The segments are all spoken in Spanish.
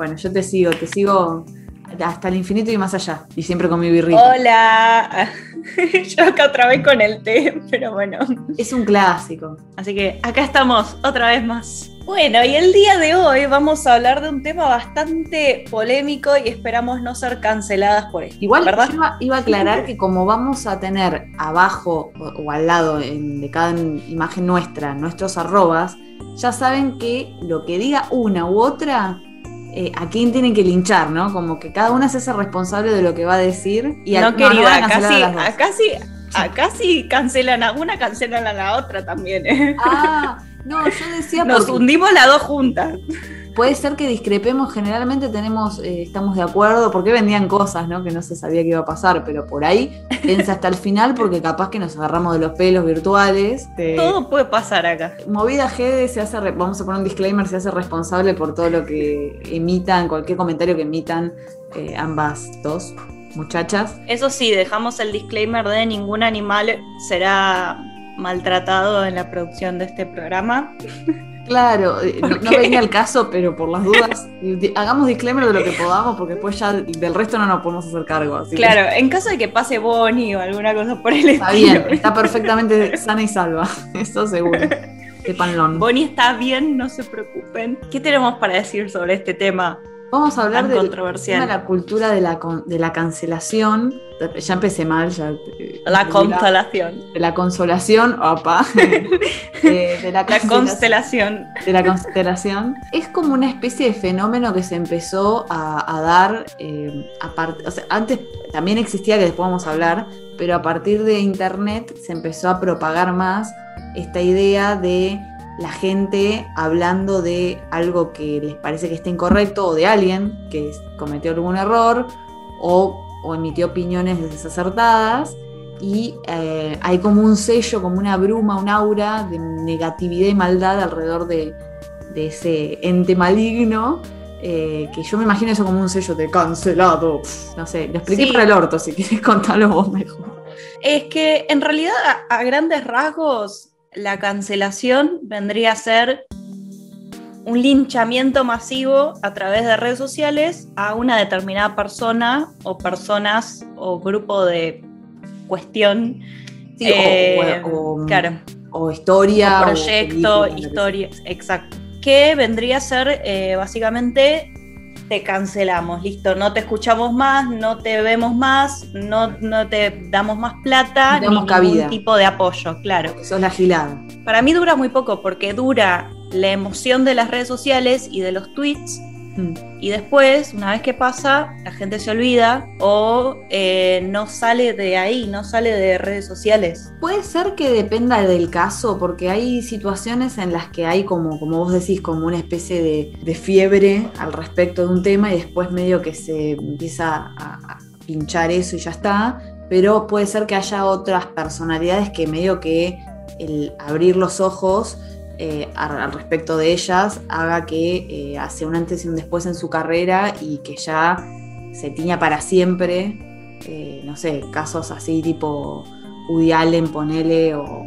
Bueno, yo te sigo, te sigo hasta el infinito y más allá. Y siempre con mi birrito. Hola. Yo acá otra vez con el té, pero bueno. Es un clásico. Así que acá estamos otra vez más. Bueno, y el día de hoy vamos a hablar de un tema bastante polémico y esperamos no ser canceladas por esto. Igual ¿verdad? Iba, iba, a aclarar que como vamos a tener abajo o, o al lado en, de cada imagen nuestra nuestros arrobas, ya saben que lo que diga una u otra eh, a quién tienen que linchar, ¿no? Como que cada una se hace responsable de lo que va a decir. Y no, a, querida, no casi, acá sí, acá sí cancelan a una, cancelan a la otra también. ¿eh? Ah, no, yo decía. Nos porque... hundimos las dos juntas puede ser que discrepemos, generalmente tenemos, eh, estamos de acuerdo, porque vendían cosas, ¿no? Que no se sabía qué iba a pasar, pero por ahí piensa hasta el final, porque capaz que nos agarramos de los pelos virtuales. De... Todo puede pasar acá. Movida G se hace, vamos a poner un disclaimer, se hace responsable por todo lo que emitan, cualquier comentario que emitan eh, ambas dos muchachas. Eso sí, dejamos el disclaimer de ningún animal será maltratado en la producción de este programa. Claro, no, no, venía el caso, pero por las dudas, hagamos disclaimer de lo que podamos, porque después ya del resto no nos podemos hacer cargo. Así claro, que... en caso de que pase Bonnie o alguna cosa por el está estilo. Está bien, está perfectamente sana y salva, eso seguro. Qué panlón. Bonnie está bien, no se preocupen. ¿Qué tenemos para decir sobre este tema? Vamos a hablar tan de, controversial. de la cultura de la, de la cancelación. Ya empecé mal, ya. La constelación. De la consolación, opa. eh, de la, la, constelación. De la constelación. Es como una especie de fenómeno que se empezó a, a dar. Eh, aparte, o sea, antes también existía, que después vamos a hablar, pero a partir de internet se empezó a propagar más esta idea de la gente hablando de algo que les parece que está incorrecto o de alguien que cometió algún error o, o emitió opiniones desacertadas y eh, hay como un sello, como una bruma, un aura de negatividad y maldad alrededor de, de ese ente maligno. Eh, que yo me imagino eso como un sello de cancelado. No sé, lo expliqué sí. para el orto, si quieres contarlo vos mejor. Es que en realidad, a, a grandes rasgos, la cancelación vendría a ser un linchamiento masivo a través de redes sociales a una determinada persona o personas o grupo de cuestión. Sí, eh, o, o, claro, o, historia. O proyecto, historia, exacto. Que vendría a ser eh, básicamente te cancelamos, listo, no te escuchamos más, no te vemos más, no, no te damos más plata, no ni cabida. ningún tipo de apoyo, claro. Eso es la gilada. Para mí dura muy poco porque dura la emoción de las redes sociales y de los tweets. Y después, una vez que pasa, la gente se olvida o eh, no sale de ahí, no sale de redes sociales. Puede ser que dependa del caso, porque hay situaciones en las que hay como, como vos decís, como una especie de, fiebre al respecto de un tema y después medio que se empieza a pinchar eso y ya está. Pero puede ser que haya otras personalidades que medio que el abrir los ojos eh, al respecto de ellas haga que eh, hace un antes y un después en su carrera y que ya se tiña para siempre, eh, no sé, casos así tipo Woody Allen, ponele, o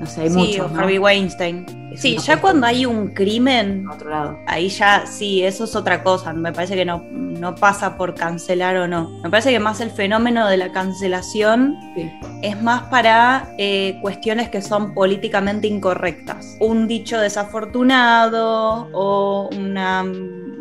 no sé, hay sí, muchos. o ¿no? Harvey Weinstein. Es Sí, ya cuando hay un crimen, Otro lado. ahí ya sí, eso es otra cosa. Me parece que no, no pasa por cancelar o no. Me parece que más el fenómeno de la cancelación Sí. es más para eh, cuestiones que son políticamente incorrectas. Un dicho desafortunado o una,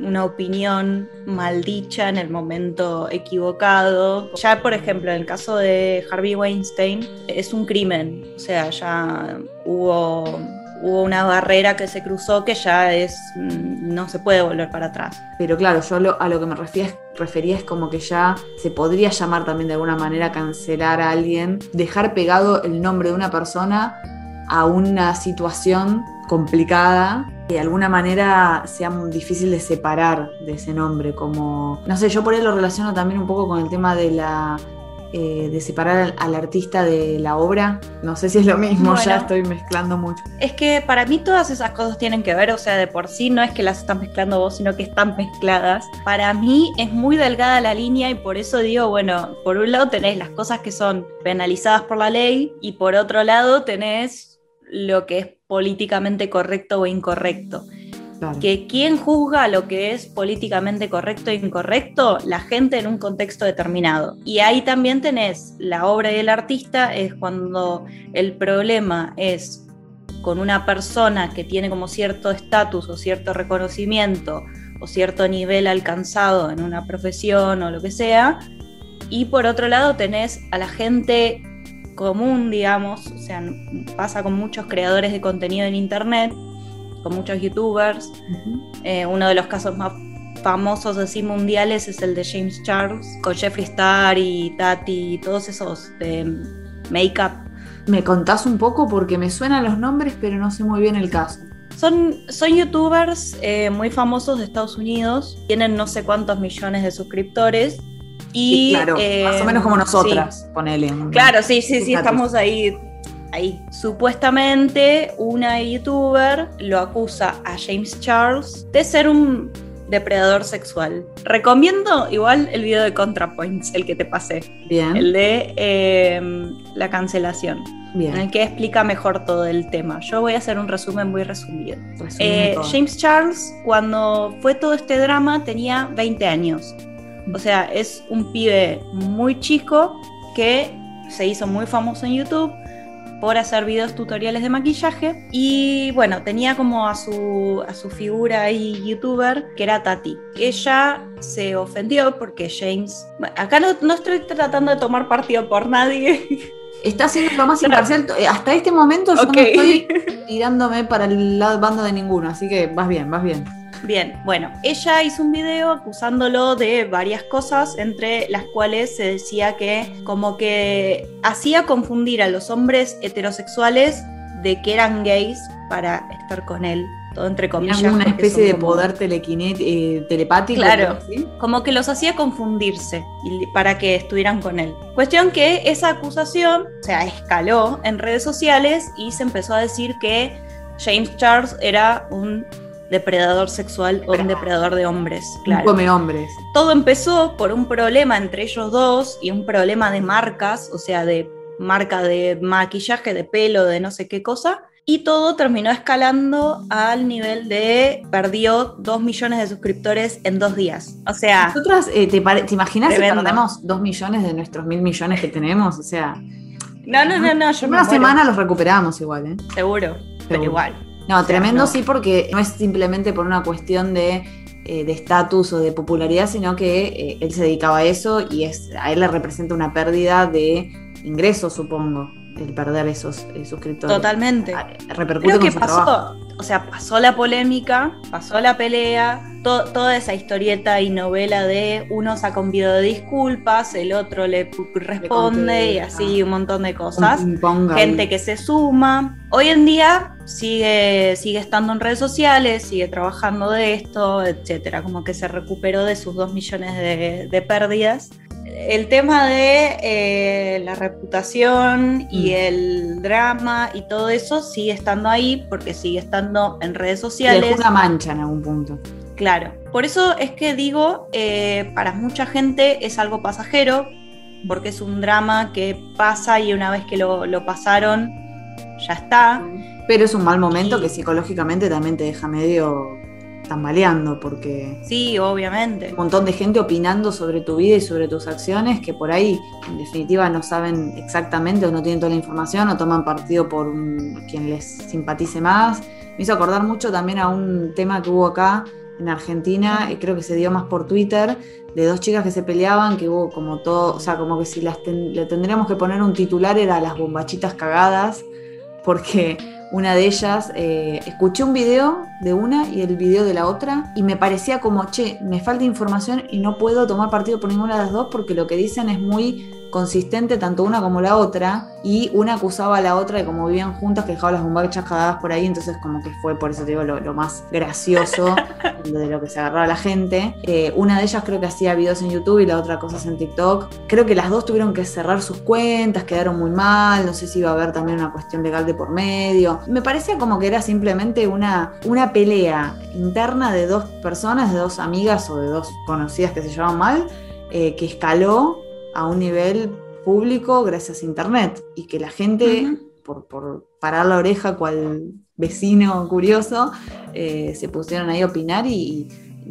una opinión maldicha en el momento equivocado. Ya, por ejemplo, en el caso de Harvey Weinstein, es un crimen. O sea, ya hubo, hubo una barrera que se cruzó que ya es mm, no se puede volver para atrás. Pero claro, yo lo- a lo que me refería, refería es como que ya se podría llamar también de alguna manera cancelar a alguien, dejar pegado el nombre de una persona a una situación complicada que de alguna manera sea muy difícil de separar de ese nombre, como, no sé, yo por ahí lo relaciono también un poco con el tema de la... eh, de separar al, artista de la obra, no sé si es lo mismo, Bueno. ya estoy mezclando mucho. Es que para mí todas esas cosas tienen que ver, o sea, de por sí no es que las están mezclando vos, sino que están mezcladas. Para mí es muy delgada la línea y por eso digo, bueno, por un lado tenés las cosas que son penalizadas por la ley y por otro lado tenés lo que es políticamente correcto o incorrecto. que quien juzga lo que es políticamente correcto e incorrecto, la gente en un contexto determinado. Y ahí también tenés la obra y el artista, es cuando el problema es con una persona que tiene como cierto estatus o cierto reconocimiento o cierto nivel alcanzado en una profesión o lo que sea, y por otro lado tenés a la gente común, digamos, o sea, pasa con muchos creadores de contenido en Internet, con muchos youtubers. Eh, uno de los casos más famosos así mundiales es el de James Charles, con Jeffree Star y Tati y todos esos de make-up. ¿Me contás un poco? Porque me suenan los nombres, pero no sé muy bien el caso. Son, son youtubers eh, muy famosos de Estados Unidos, tienen no sé cuántos millones de suscriptores y, claro, más o menos como eh, nosotras, ponele. Claro, sí, sí, sí, estamos ahí. Ahí. Supuestamente una youtuber lo acusa a James Charles de ser un depredador sexual. Recomiendo igual el video de ContraPoints, el que te pasé. Bien. El de em, la cancelación. Bien. En el que explica mejor todo el tema. Yo voy a hacer un resumen muy resumido. Eh, James Charles, cuando fue todo este drama, tenía 20 años. O sea, es un pibe muy chico que se hizo muy famoso en YouTube por hacer videos tutoriales de maquillaje y bueno, tenía como a su, a su figura ahí youtuber que era Tati. Ella se ofendió porque James... Acá no, no estoy tratando de tomar partido por nadie. Está siendo lo más imparcial. Hasta este momento yo no estoy tirándome para el lado bando de ninguno, así que vas bien, vas bien. Bien, bueno, ella hizo un video acusándolo de varias cosas, entre las cuales se decía que como que hacía confundir a los hombres heterosexuales de que eran gays para estar con él. Todo entre comillas. una especie de poder eh, telepático. Claro, como que los hacía confundirse para que estuvieran con él. Cuestión que esa acusación, o sea, escaló en redes sociales y se empezó a decir que James Charles era un depredador sexual o un depredador de hombres. Claro. Come hombres. Todo empezó por un problema entre ellos dos y un problema de marcas, o sea, de marca de maquillaje, de pelo, de no sé qué cosa. Y todo terminó escalando al nivel de perdió dos millones de suscriptores en dos días. O sea. Nosotras, eh, ¿te, imaginas si perdemos dos millones de nuestros mil millones que tenemos? O sea. No, no, no, no. Yo una semana los recuperamos igual, ¿eh? Seguro, pero igual. No, tremendo sí, porque no es simplemente por una cuestión de eh, estatus o de popularidad, sino que eh, él se dedicaba a eso y es, a él le representa una pérdida de ingresos, supongo, el perder esos eh, suscriptores. Totalmente. Ah, repercute con pasó, o sea, pasó la polémica, pasó la pelea, toda esa historieta y novela de uno saca un video de disculpas, el otro le responde y así un montón de cosas. Gente que se suma. Hoy en día sigue, sigue estando en redes sociales, sigue trabajando de esto, etcétera. Como que se recuperó de sus dos millones de, pérdidas el tema de eh, la reputación y mm. el drama y todo eso sigue estando ahí porque sigue estando en redes sociales. Es una mancha en algún punto. Claro, por eso es que digo, eh, para mucha gente es algo pasajero, porque es un drama que pasa y una vez que lo, pasaron, ya está. Pero es un mal momento que psicológicamente también te deja medio tambaleando, porque... Sí, obviamente. Un montón de gente opinando sobre tu vida y sobre tus acciones que por ahí, en definitiva, no saben exactamente o no tienen toda la información o toman partido por quien les simpatice más. Me hizo acordar mucho también a un tema que hubo acá en Argentina, creo que se dio más por Twitter, de dos chicas que se peleaban, que hubo como todo, o sea, como que si las le tendríamos que poner un titular era las bombachitas cagadas, porque una de ellas, eh, escuché un video de una y el video de la otra y me parecía como, che, me falta información y no puedo tomar partido por ninguna de las dos porque lo que dicen es muy consistente tanto una como la otra y una acusaba a la otra de como vivían juntas que dejaban las bombachas cagadas por ahí entonces como que fue por eso te digo lo, más gracioso de lo que se agarraba la gente. Eh, una de ellas creo que hacía videos en YouTube y la otra cosas en TikTok. Creo que las dos tuvieron que cerrar sus cuentas quedaron muy mal no sé si iba a haber también una cuestión legal de por medio me parecía como que era simplemente una, una pelea interna de dos personas de dos amigas o de dos conocidas que se llevaban mal eh, que escaló a un nivel público gracias a Internet y que la gente, por, parar la oreja cual vecino curioso, eh, se pusieron ahí a opinar y,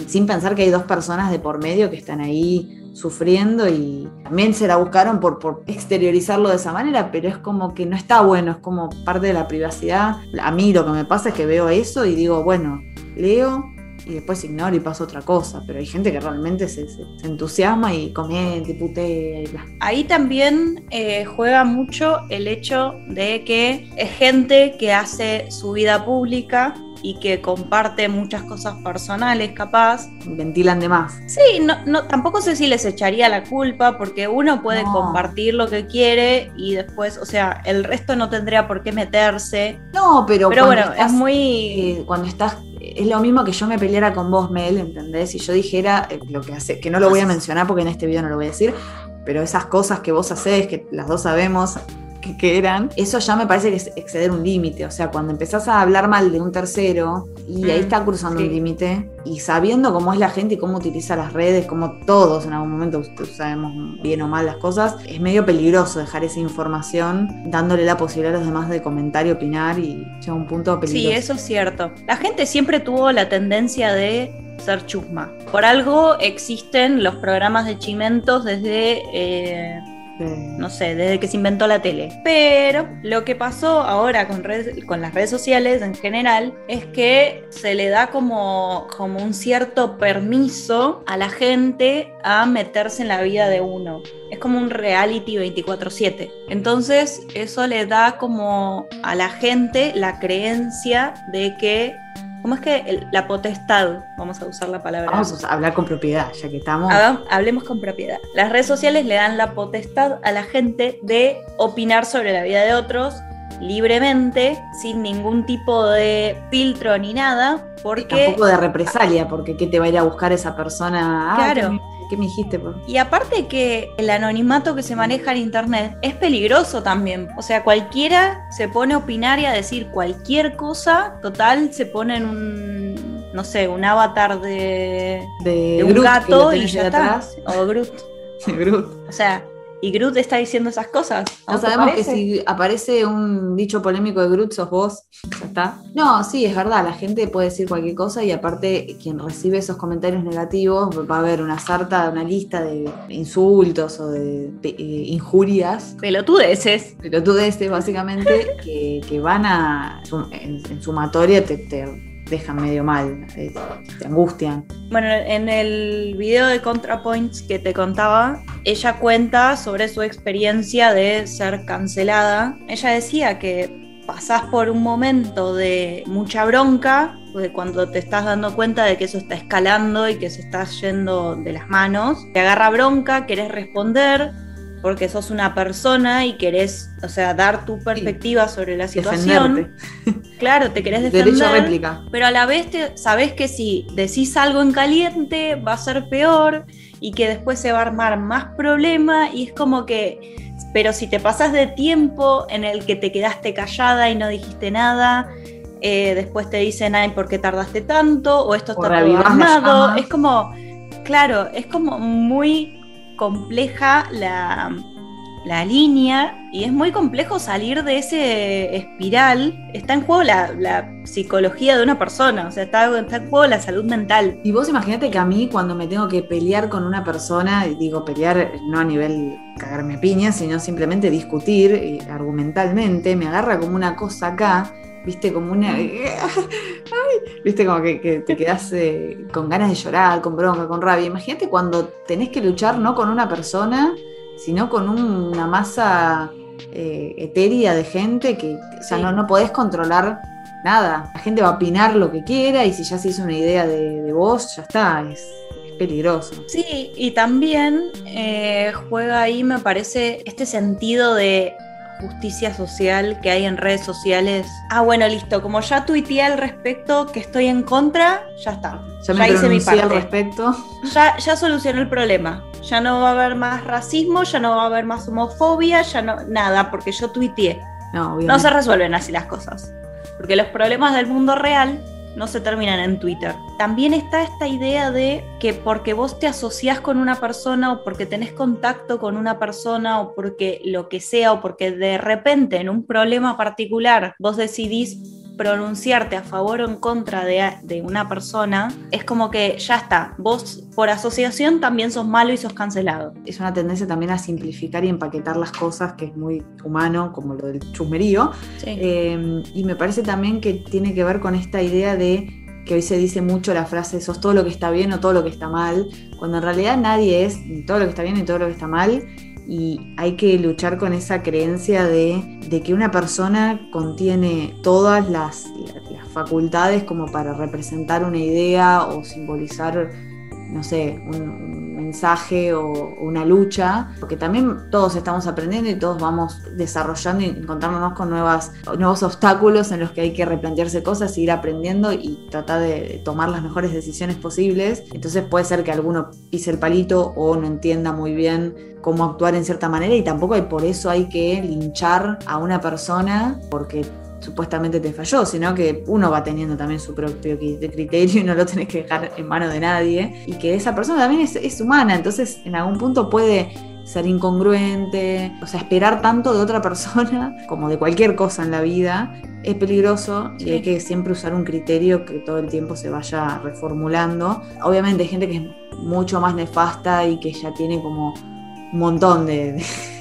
sin pensar que hay dos personas de por medio que están ahí sufriendo y también se la buscaron por, por exteriorizarlo de esa manera, pero es como que no está bueno, es como parte de la privacidad. A mí lo que me pasa es que veo eso y digo, bueno, leo, y después ignoro y pasa otra cosa. Pero hay gente que realmente se, entusiasma y comenta y putea y bla. Ahí también eh, juega mucho el hecho de que es gente que hace su vida pública y que comparte muchas cosas personales, capaz. Ventilan de más. Sí, no, no, tampoco sé si les echaría la culpa, porque uno puede compartir lo que quiere y después, o sea, el resto no tendría por qué meterse. No, pero, pero bueno, es muy. Eh, cuando estás es lo mismo que yo me peleara con vos, Mel, ¿entendés? Y yo dijera eh, lo que hace, que no lo voy a mencionar porque en este video no lo voy a decir, pero esas cosas que vos hacés, que las dos sabemos, que, eran, eso ya me parece que es exceder un límite. O sea, cuando empezás a hablar mal de un tercero y ahí mm, está cruzando un límite, y sabiendo cómo es la gente y cómo utiliza las redes, como todos en algún momento sabemos bien o mal las cosas, es medio peligroso dejar esa información dándole la posibilidad a los demás de comentar y opinar y llega un punto peligroso. Sí, eso es cierto. La gente siempre tuvo la tendencia de ser chusma. Por algo existen los programas de chimentos desde... Eh, no sé, desde que se inventó la tele. Pero lo que pasó ahora con, con las redes sociales en general es que se le da como, como un cierto permiso a la gente a meterse en la vida de uno. Es como un reality 24/7. Entonces eso le da como a la gente la creencia de que ¿Cómo es que la potestad, vamos a usar la palabra? Vamos a hablar con propiedad, ya que estamos. hablemos con propiedad. Las redes sociales le dan la potestad a la gente de opinar sobre la vida de otros libremente, sin ningún tipo de filtro ni nada, porque... tampoco de represalia, porque ¿qué te va a ir a buscar esa persona? Ah, ¿Qué me dijiste? Y aparte que el anonimato que se maneja en Internet es peligroso también. O sea, cualquiera se pone a opinar y a decir cualquier cosa, total, se pone en un, no sé, un avatar de, de, un gato y ya está. O Groot. Groot. O sea, y Groot está diciendo esas cosas. ¿No, sabemos que si aparece un dicho polémico de Groot, sos vos. Ya está. No, sí, es verdad. La gente puede decir cualquier cosa y aparte, quien recibe esos comentarios negativos va a haber una sarta, una lista de insultos o de, eh, injurias. Pelotudeces. Pelotudeces, básicamente, que, van a. En, sumatoria te dejan medio mal, eh, te angustian. Bueno, en el video de ContraPoints que te contaba, ella cuenta sobre su experiencia de ser cancelada. Ella decía que pasás por un momento de mucha bronca, de cuando te estás dando cuenta de que eso está escalando y que se está yendo de las manos, te agarra bronca, querés responder, porque sos una persona y querés, o sea, dar tu perspectiva sobre la situación. Claro, te querés defender. Derecho a réplica. Pero a la vez te, sabés que si decís algo en caliente va a ser peor y que después se va a armar más problema y es como que, pero si te pasas de tiempo en el que te quedaste callada y no dijiste nada, eh, después te dicen, ay, ¿por qué tardaste tanto? O esto está armado. Es como, claro, es como muy compleja la, línea y es muy complejo salir de ese espiral. Está en juego la, psicología de una persona, o sea, está, en juego la salud mental. Y vos imagínate que a mí cuando me tengo que pelear con una persona, digo pelear no a nivel cagarme piña, sino simplemente discutir eh, argumentalmente, me agarra como una cosa acá viste, como una. viste, como que, te quedas eh, con ganas de llorar, con bronca, con rabia. Imagínate cuando tenés que luchar no con una persona, sino con una masa eh, etérea de gente que, o sea, no, no podés controlar nada. La gente va a opinar lo que quiera y si ya se hizo una idea de, vos, ya está. Es, peligroso. Sí, y también eh, juega ahí, me parece, este sentido de justicia social que hay en redes sociales. Ah, bueno, listo. Como ya tuiteé al respecto que estoy en contra, ya está. Ya, hice mi parte. al respecto. Ya, ya solucionó el problema. Ya no va a haber más racismo, ya no va a haber más homofobia, ya no. Nada, porque yo tuiteé. No, no se resuelven así las cosas. Porque los problemas del mundo real no se terminan en Twitter. También está esta idea de que porque vos te asociás con una persona o porque tenés contacto con una persona o porque lo que sea o porque de repente en un problema particular vos decidís pronunciarte a favor o en contra de, de, una persona, es como que ya está, vos por asociación también sos malo y sos cancelado. Es una tendencia también a simplificar y empaquetar las cosas, que es muy humano, como lo del chusmerío. Eh, y me parece también que tiene que ver con esta idea de que hoy se dice mucho la frase sos todo lo que está bien o todo lo que está mal, cuando en realidad nadie es ni todo lo que está bien ni todo lo que está mal y hay que luchar con esa creencia de, que una persona contiene todas las, las, facultades como para representar una idea o simbolizar, no sé, un, mensaje o, una lucha, porque también todos estamos aprendiendo y todos vamos desarrollando y encontrándonos con nuevas, nuevos obstáculos en los que hay que replantearse cosas, ir aprendiendo y tratar de tomar las mejores decisiones posibles. Entonces puede ser que alguno pise el palito o no entienda muy bien cómo actuar en cierta manera y tampoco hay, por eso hay que linchar a una persona porque supuestamente te falló, sino que uno va teniendo también su propio criterio y no lo tenés que dejar en mano de nadie. Y que esa persona también es, humana, entonces en algún punto puede ser incongruente, o sea, esperar tanto de otra persona como de cualquier cosa en la vida es peligroso y hay que siempre usar un criterio que todo el tiempo se vaya reformulando. Obviamente hay gente que es mucho más nefasta y que ya tiene como un montón de de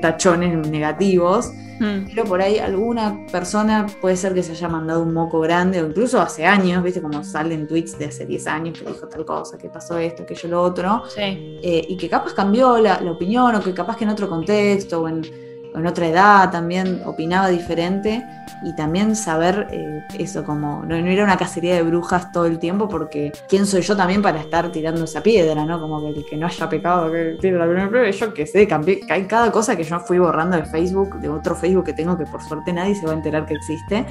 tachones negativos, hmm. pero por ahí alguna persona puede ser que se haya mandado un moco grande, o incluso hace años, viste como salen tweets de hace 10 años que dijo tal cosa, que pasó esto, que yo lo otro, eh, y que capaz cambió la, la, opinión, o que capaz que en otro contexto, o en en otra edad también opinaba diferente y también saber eh, eso, como no, era una cacería de brujas todo el tiempo porque quién soy yo también para estar tirando esa piedra, ¿no? Como que no haya pecado que tiene la primera prueba, yo que sé, cambié, cada cosa que yo fui borrando de Facebook, de otro Facebook que tengo que por suerte nadie se va a enterar que existe,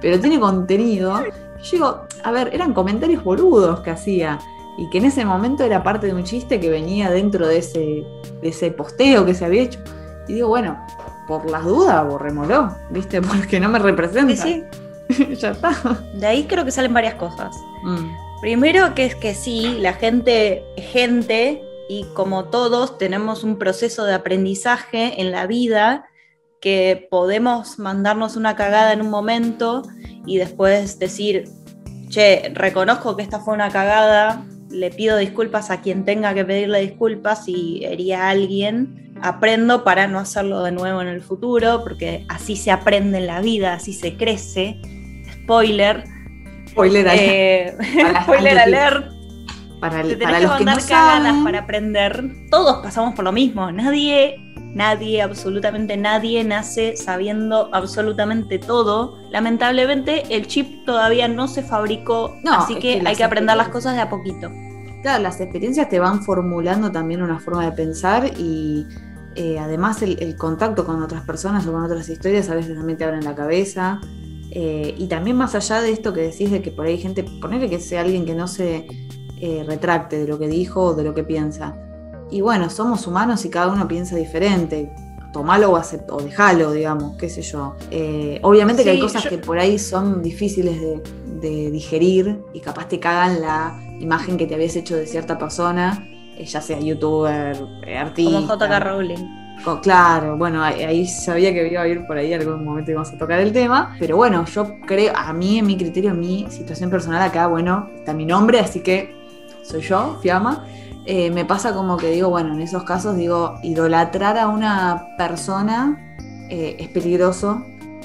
pero tiene contenido. Yo digo, a ver, eran comentarios boludos que hacía y que en ese momento era parte de un chiste que venía dentro de ese, de ese posteo que se había hecho. Y digo, bueno, por las dudas, borrémoslo, ¿viste? Porque no me representa. Sí, ya está. De ahí creo que salen varias cosas. Mm. Primero que es que sí, la gente gente y como todos tenemos un proceso de aprendizaje en la vida que podemos mandarnos una cagada en un momento y después decir, che, reconozco que esta fue una cagada, le pido disculpas a quien tenga que pedirle disculpas si hería a alguien aprendo para no hacerlo de nuevo en el futuro, porque así se aprende en la vida, así se crece. Spoiler. Spoiler, eh, spoiler alert. Para, Te tenés que mandar cagadas para aprender. Todos pasamos por lo mismo. Nadie, nadie, absolutamente nadie nace sabiendo absolutamente todo. Lamentablemente el chip todavía no se fabricó, así que, hay que aprender las cosas de a poquito. Claro, las experiencias te van formulando también una forma de pensar y eh, además el, contacto con otras personas o con otras historias a veces también te abren la cabeza. Eh, y también más allá de esto que decís de que por ahí hay gente, ponerle que sea alguien que no se eh, retracte de lo que dijo o de lo que piensa. Y bueno, somos humanos y cada uno piensa diferente. Tomalo o, o dejalo, digamos, qué sé yo. obviamente que hay cosas que por ahí son difíciles de, de digerir y capaz te cagan la imagen que te habías hecho de cierta persona, eh, ya sea youtuber, eh, artista. Como JK Rowling. Claro, bueno, ahí, sabía que iba a ir por ahí algún momento íbamos a tocar el tema, pero bueno, yo creo, a mí, en mi criterio, en mi situación personal acá, bueno, está mi nombre, así que soy yo, Fiamma. Eh, me pasa como que digo, bueno, en esos casos digo, idolatrar a una persona es peligroso.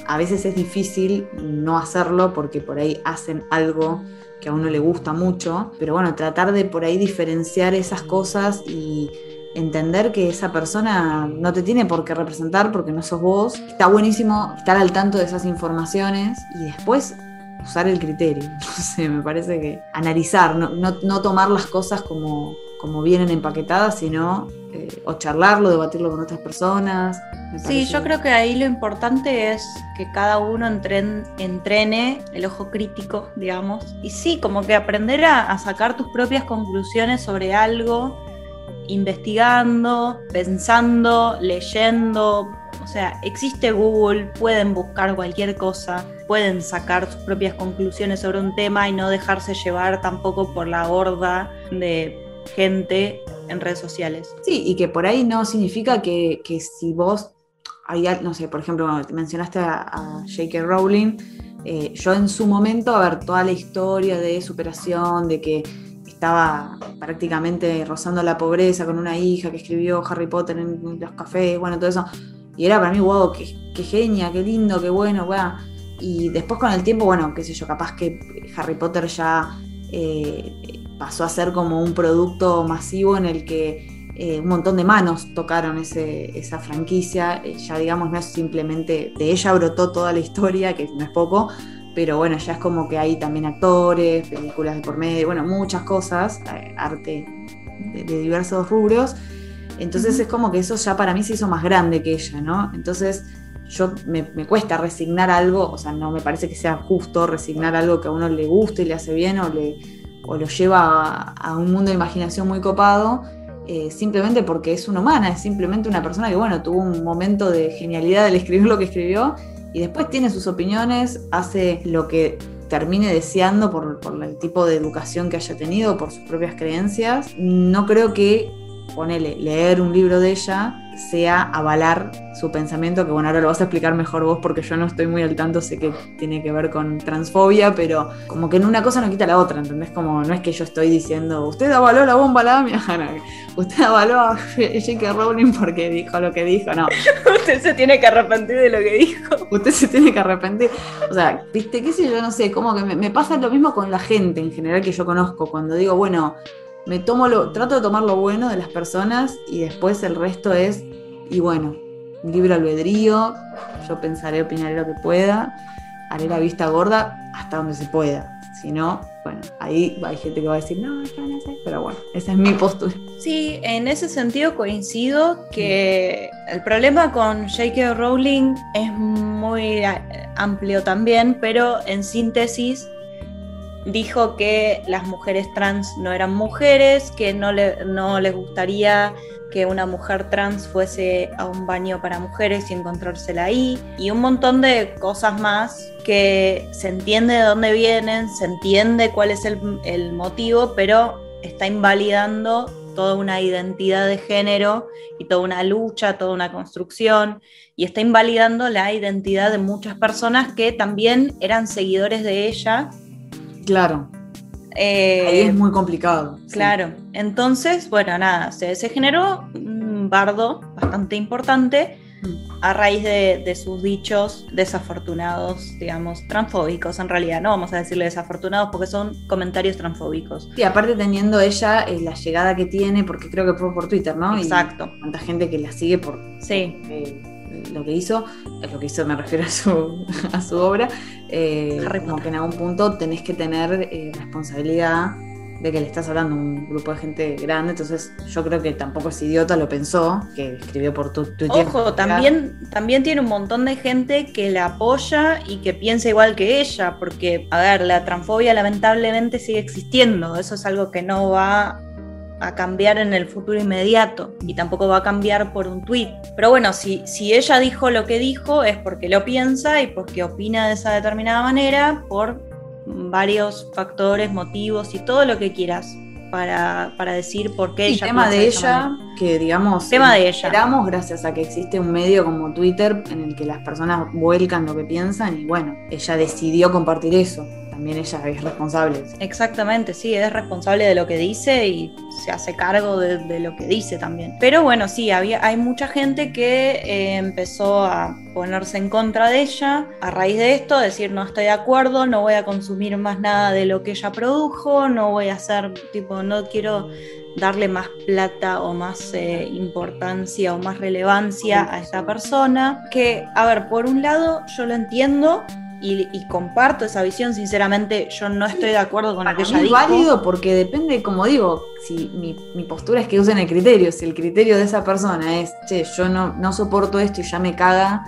A veces es difícil no hacerlo porque por ahí hacen algo que a uno le gusta mucho, pero bueno, tratar de por ahí diferenciar esas cosas y entender que esa persona no te tiene por qué representar porque no sos vos. Está buenísimo estar al tanto de esas informaciones y después usar el criterio. No sé, me parece que analizar, no, no, tomar las cosas como, como vienen empaquetadas, sino eh, o charlarlo, debatirlo con otras personas. Sí, yo creo que ahí lo importante es que cada uno entrene el ojo crítico, digamos. Y sí, como que aprender a, sacar tus propias conclusiones sobre algo, investigando, pensando, leyendo. O sea, existe Google, pueden buscar cualquier cosa, pueden sacar sus propias conclusiones sobre un tema y no dejarse llevar tampoco por la horda de gente en redes sociales. Sí, y que por ahí no significa que, si vos, no sé, por ejemplo, mencionaste a, J.K. Rowling, eh, yo en su momento, a ver, toda la historia de superación, de que estaba prácticamente rozando la pobreza con una hija que escribió Harry Potter en los cafés, bueno, todo eso. Y era para mí, wow, qué, qué genia, qué lindo, qué bueno, bueno. Y después con el tiempo, bueno, qué sé yo, capaz que Harry Potter ya eh, pasó a ser como un producto masivo en el que eh, un montón de manos tocaron esa franquicia. Eh, ya digamos, no es simplemente de ella brotó toda la historia, que no es poco, pero bueno, ya es como que hay también actores, películas de por medio, bueno, muchas cosas, arte de, diversos rubros. Entonces es como que eso ya para mí se hizo más grande que ella, ¿no? Entonces yo me, cuesta resignar algo, o sea, no me parece que sea justo resignar algo que a uno le guste y le hace bien o, le, o lo lleva a, un mundo de imaginación muy copado, eh, simplemente porque es una humana, es simplemente una persona que, bueno, tuvo un momento de genialidad al escribir lo que escribió y después tiene sus opiniones, hace lo que termine deseando por, por el tipo de educación que haya tenido, por sus propias creencias. No creo que, ponele, leer un libro de ella sea avalar su pensamiento, que bueno, ahora lo vas a explicar mejor vos porque yo no estoy muy al tanto, sé que tiene que ver con transfobia, pero como que en una cosa no quita la otra, ¿entendés? Como no es que yo estoy diciendo, usted avaló la bomba la usted avaló a J.K. Rowling porque dijo lo que dijo, no. usted se tiene que arrepentir de lo que dijo. Usted se tiene que arrepentir. O sea, viste, qué sé yo, no sé, como que me, me pasa lo mismo con la gente en general que yo conozco, cuando digo, bueno, me tomo lo, trato de tomar lo bueno de las personas y después el resto es, y bueno, libre albedrío, yo pensaré, opinaré lo que pueda, haré la vista gorda hasta donde se pueda. Si no, bueno, ahí hay gente que va a decir, no, yo no sé, pero bueno, esa es mi postura. Sí, en ese sentido coincido que el problema con J.K. Rowling es muy amplio también, pero en síntesis dijo que las mujeres trans no eran mujeres, que no, le, no les gustaría que una mujer trans fuese a un baño para mujeres y encontrársela ahí, y un montón de cosas más que se entiende de dónde vienen, se entiende cuál es el, el motivo, pero está invalidando toda una identidad de género y toda una lucha, toda una construcción, y está invalidando la identidad de muchas personas que también eran seguidores de ella Claro. Eh, Ahí es muy complicado. Claro. Entonces, bueno, nada, se, generó un bardo bastante importante mm. a raíz de, sus dichos desafortunados, digamos, transfóbicos en realidad, no vamos a decirle desafortunados porque son comentarios transfóbicos. Y aparte teniendo ella eh, la llegada que tiene, porque creo que fue por Twitter, ¿no? Exacto. Y gente que la sigue por... Sí. Eh, lo que hizo, lo que hizo me refiero a su, a su obra, eh, como que en algún punto tenés que tener eh, responsabilidad de que le estás hablando a un grupo de gente grande, entonces yo creo que tampoco es idiota, lo pensó, que escribió por tu Twitter. Ojo, también, también tiene un montón de gente que la apoya y que piensa igual que ella, porque, a ver, la transfobia lamentablemente sigue existiendo, eso es algo que no va a cambiar en el futuro inmediato y tampoco va a cambiar por un tweet. Pero bueno, si, si ella dijo lo que dijo es porque lo piensa y porque opina de esa determinada manera por varios factores, motivos y todo lo que quieras para, decir por qué ella. tema de ella, que digamos, tema de ella. Esperamos gracias a que existe un medio como Twitter en el que las personas vuelcan lo que piensan y bueno, ella decidió compartir eso también ella es responsable. Exactamente, sí, es responsable de lo que dice y se hace cargo de, lo que dice también. Pero bueno, sí, había, hay mucha gente que eh, empezó a ponerse en contra de ella a raíz de esto, decir no estoy de acuerdo, no voy a consumir más nada de lo que ella produjo, no voy a hacer, tipo, no quiero darle más plata o más eh, importancia o más relevancia a esta persona. Que, a ver, por un lado yo lo entiendo, y, comparto esa visión, sinceramente yo no estoy de acuerdo con aquella Es válido porque depende, como digo, si mi, mi, postura es que usen el criterio, si el criterio de esa persona es, che, yo no, no soporto esto y ya me caga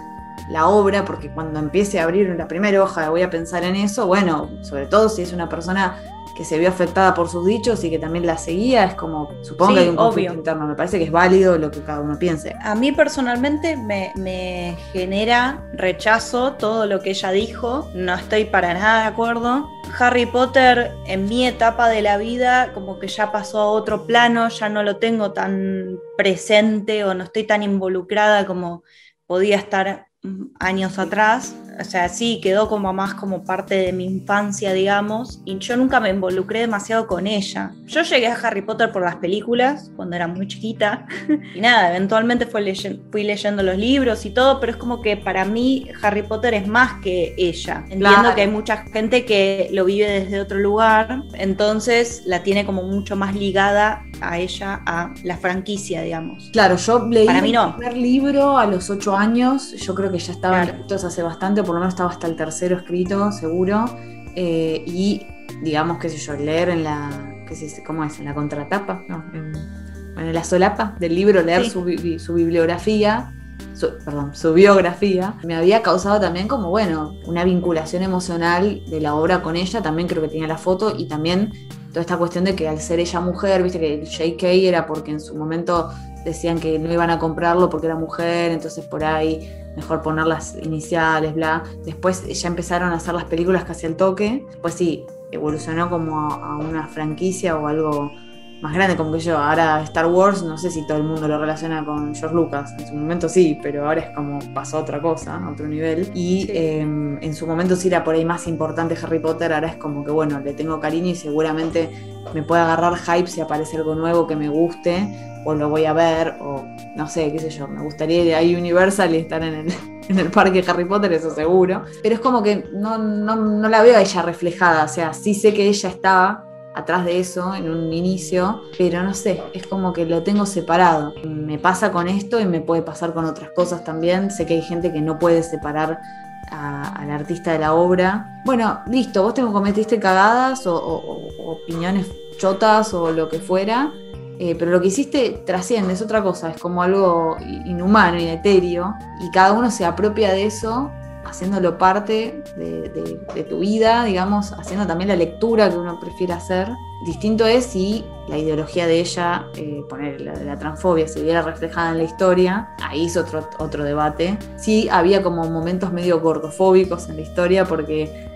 la obra, porque cuando empiece a abrir la primera hoja voy a pensar en eso, bueno, sobre todo si es una persona que se vio afectada por sus dichos y que también la seguía, es como, supongo que hay un conflicto interno, me parece que es válido lo que cada uno piense. A mí personalmente me, genera rechazo todo lo que ella dijo, no estoy para nada de acuerdo. Harry Potter en mi etapa de la vida como que ya pasó a otro plano, ya no lo tengo tan presente o no estoy tan involucrada como podía estar años atrás. O sea, sí, quedó como más como parte de mi infancia, digamos, y yo nunca me involucré demasiado con ella. Yo llegué a Harry Potter por las películas, cuando era muy chiquita, y nada, eventualmente fui, fui leyendo los libros y todo, pero es como que para mí Harry Potter es más que ella. Entiendo que hay mucha gente que lo vive desde otro lugar, entonces la tiene como mucho más ligada a ella, a la franquicia, digamos. Claro, yo leí Para mí no. el primer libro a los ocho años, yo creo que ya estaba escritos hace bastante, por lo menos estaba hasta el tercero escrito, seguro. Eh, y digamos, qué sé yo, leer en la, qué sé, ¿cómo es? En la contratapa, no, en, en la solapa del libro, leer su, su, bibliografía, perdón, su biografía, me había causado también como, bueno, una vinculación emocional de la obra con ella, también creo que tenía la foto y también toda esta cuestión de que al ser ella mujer, viste que el JK era porque en su momento decían que no iban a comprarlo porque era mujer, entonces por ahí mejor poner las iniciales, bla. Después ya empezaron a hacer las películas casi al toque. Pues sí, evolucionó como a, una franquicia o algo más grande, como que yo. Ahora Star Wars, no sé si todo el mundo lo relaciona con George Lucas. En su momento sí, pero ahora es como pasó a otra cosa, a otro nivel. Y em, en su momento sí era por ahí más importante Harry Potter. Ahora es como que, bueno, le tengo cariño y seguramente me puede agarrar hype si aparece algo nuevo que me guste o lo voy a ver, o no sé, qué sé yo, me gustaría ir a Universal y estar en el, en el parque Harry Potter, eso seguro. Pero es como que no, no, no la veo a ella reflejada, o sea, sí sé que ella estaba atrás de eso en un inicio, pero no sé, es como que lo tengo separado. Me pasa con esto y me puede pasar con otras cosas también. Sé que hay gente que no puede separar al artista de la obra. Bueno, listo, vos te cometiste cagadas o opiniones chotas o lo que fuera, eh, pero lo que hiciste trasciende, es otra cosa, es como algo inhumano y etéreo, y cada uno se apropia de eso, haciéndolo parte de, tu vida, digamos, haciendo también la lectura que uno prefiere hacer. Distinto es si la ideología de ella, eh, poner la, la transfobia, se viera reflejada en la historia, ahí es otro, otro debate. Sí, había como momentos medio gordofóbicos en la historia porque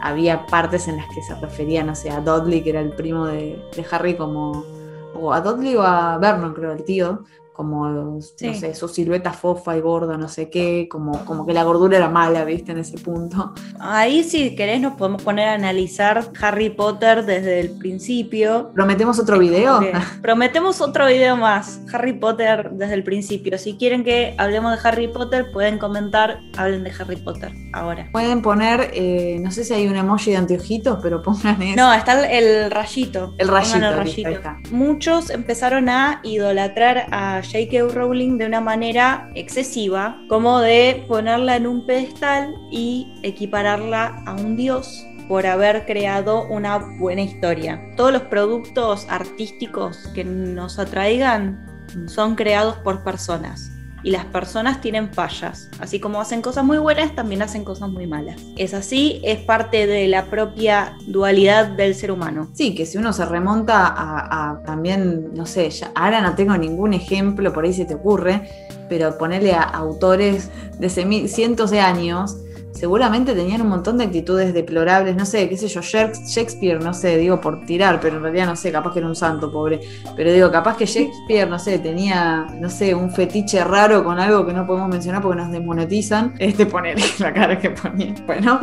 había partes en las que se refería, no sé, a Dudley, que era el primo de Harry, como o a Dudley o a Vernon, creo, el tío, como, no sé, su silueta fofa y gorda, no sé qué, como, como que la gordura era mala, viste, en ese punto. Ahí si querés nos podemos poner a analizar Harry Potter desde el principio. ¿Prometemos otro video? Prometemos otro video más, Harry Potter desde el principio. Si quieren que hablemos de Harry Potter, pueden comentar, hablen de Harry Potter ahora. Pueden poner, eh, no sé si hay un emoji de anteojitos, pero pongan eso. No, está el, rayito. El rayito. El rayito. Muchos empezaron a idolatrar a J.K. Rowling de una manera excesiva, como de ponerla en un pedestal y equipararla a un dios por haber creado una buena historia. Todos los productos artísticos que nos atraigan son creados por personas y las personas tienen fallas. Así como hacen cosas muy buenas, también hacen cosas muy malas. Es así, es parte de la propia dualidad del ser humano. Sí, que si uno se remonta a, también, no sé, ahora no tengo ningún ejemplo, por ahí se te ocurre, pero ponerle a autores de cientos de años seguramente tenían un montón de actitudes deplorables, no sé, qué sé yo, Shakespeare, no sé, digo por tirar, pero en realidad no sé, capaz que era un santo, pobre, pero digo, capaz que Shakespeare, no sé, tenía, no sé, un fetiche raro con algo que no podemos mencionar porque nos desmonetizan, este poner la cara que ponía, bueno,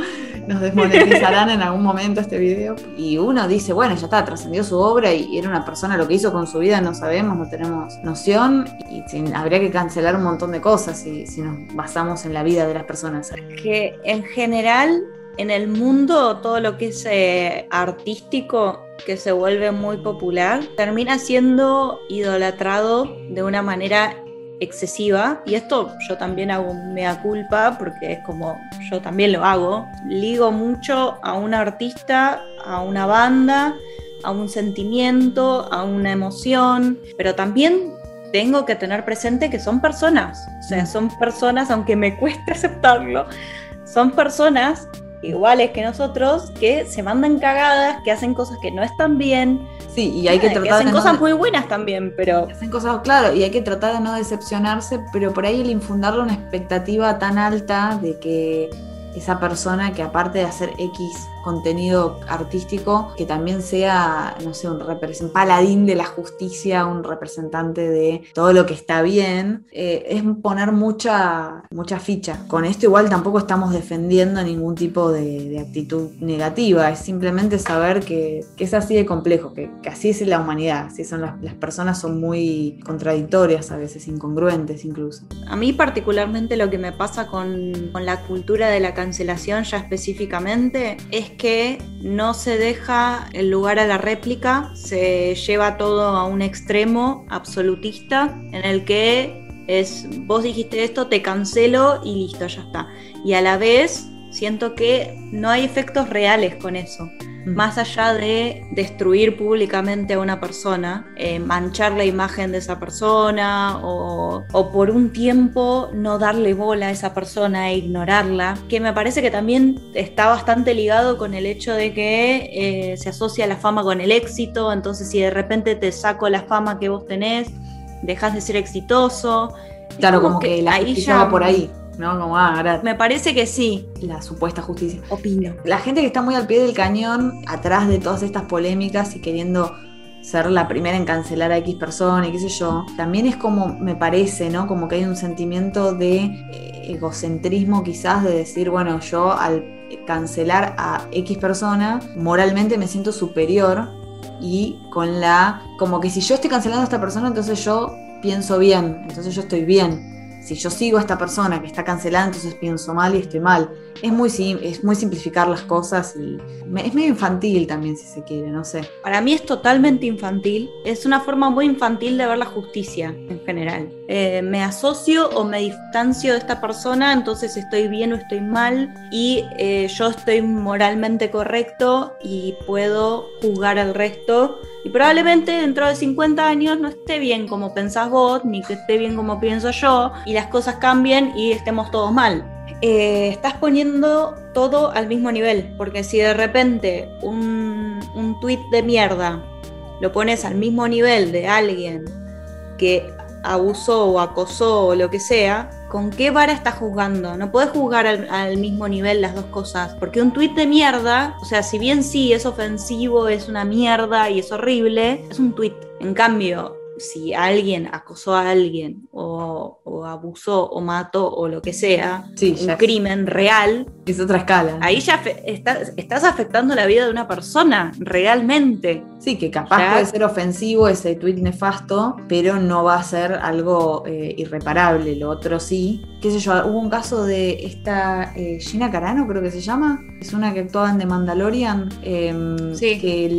nos desmonetizarán en algún momento este video, y uno dice, bueno, ya está, trascendió su obra y era una persona, lo que hizo con su vida no sabemos, no tenemos noción, y habría que cancelar un montón de cosas si, si nos basamos en la vida de las personas. Que en general, en el mundo, todo lo que es eh, artístico que se vuelve muy popular termina siendo idolatrado de una manera excesiva. Y esto yo también hago mea culpa porque es como yo también lo hago. Ligo mucho a un artista a una banda a un sentimiento a una emoción. Pero también tengo que tener presente que son personas. O sea son personas aunque me cueste aceptarlo son personas iguales que nosotros que se mandan cagadas, que hacen cosas que no están bien. Sí, y hay que tratar que hacen cosas muy buenas también, pero hacen cosas, claro, y hay que tratar de no decepcionarse, pero por ahí el infundarle una expectativa tan alta de que esa persona que aparte de hacer X contenido artístico que también sea, no sé, un paladín de la justicia, un representante de todo lo que está bien, eh, es poner mucha, mucha ficha. Con esto igual tampoco estamos defendiendo ningún tipo de, actitud negativa, es simplemente saber que, es así de complejo, que, así es la humanidad, así son las, las personas son muy contradictorias a veces, incongruentes incluso. A mí particularmente lo que me pasa con, con la cultura de la cancelación ya específicamente es que no se deja el lugar a la réplica, se lleva todo a un extremo absolutista en el que es vos dijiste esto, te cancelo y listo, ya está. Y a la vez siento que no hay efectos reales con eso. Mm. Más allá de destruir públicamente a una persona, eh, manchar la imagen de esa persona o, por un tiempo no darle bola a esa persona e ignorarla, que me parece que también está bastante ligado con el hecho de que eh, se asocia la fama con el éxito, entonces si de repente te saco la fama que vos tenés, dejas de ser exitoso. Claro, como, que, la ahí ya va por ahí. ¿No? Como, ah, Me parece que sí. La supuesta justicia. Opino. La gente que está muy al pie del cañón, atrás de todas estas polémicas y queriendo ser la primera en cancelar a X persona y qué sé yo, también es como, me parece, ¿no? Como que hay un sentimiento de eh, egocentrismo quizás de decir, bueno, yo al cancelar a X persona, moralmente me siento superior y con la, como que si yo estoy cancelando a esta persona, entonces yo pienso bien, entonces yo estoy bien si yo sigo a esta persona que está cancelada, entonces pienso mal y estoy mal. Es muy, es muy simplificar las cosas y es medio infantil también, si se quiere, no sé. Para mí es totalmente infantil. Es una forma muy infantil de ver la justicia en general. Eh, me asocio o me distancio de esta persona, entonces estoy bien o estoy mal y eh, yo estoy moralmente correcto y puedo juzgar al resto y probablemente dentro de 50 años no esté bien como pensás vos, ni que esté bien como pienso yo, y las cosas cambien y estemos todos mal. Eh, estás poniendo todo al mismo nivel, porque si de repente un, un tweet de mierda lo pones al mismo nivel de alguien que abusó o acosó o lo que sea, ¿con qué vara estás juzgando? No puedes juzgar al, mismo nivel las dos cosas. Porque un tuit de mierda, o sea, si bien sí es ofensivo, es una mierda y es horrible, es un tuit. En cambio, si alguien acosó a alguien o, abusó o mató o lo que sea, un crimen real. Es otra escala. Ahí ya estás, afectando la vida de una persona, realmente. Sí, que capaz puede ser ofensivo ese tweet nefasto, pero no va a ser algo eh, irreparable. Lo otro sí. Qué sé yo, hubo un caso de esta eh, Gina Carano, creo que se llama. Es una que actuaba en The Mandalorian. Em, que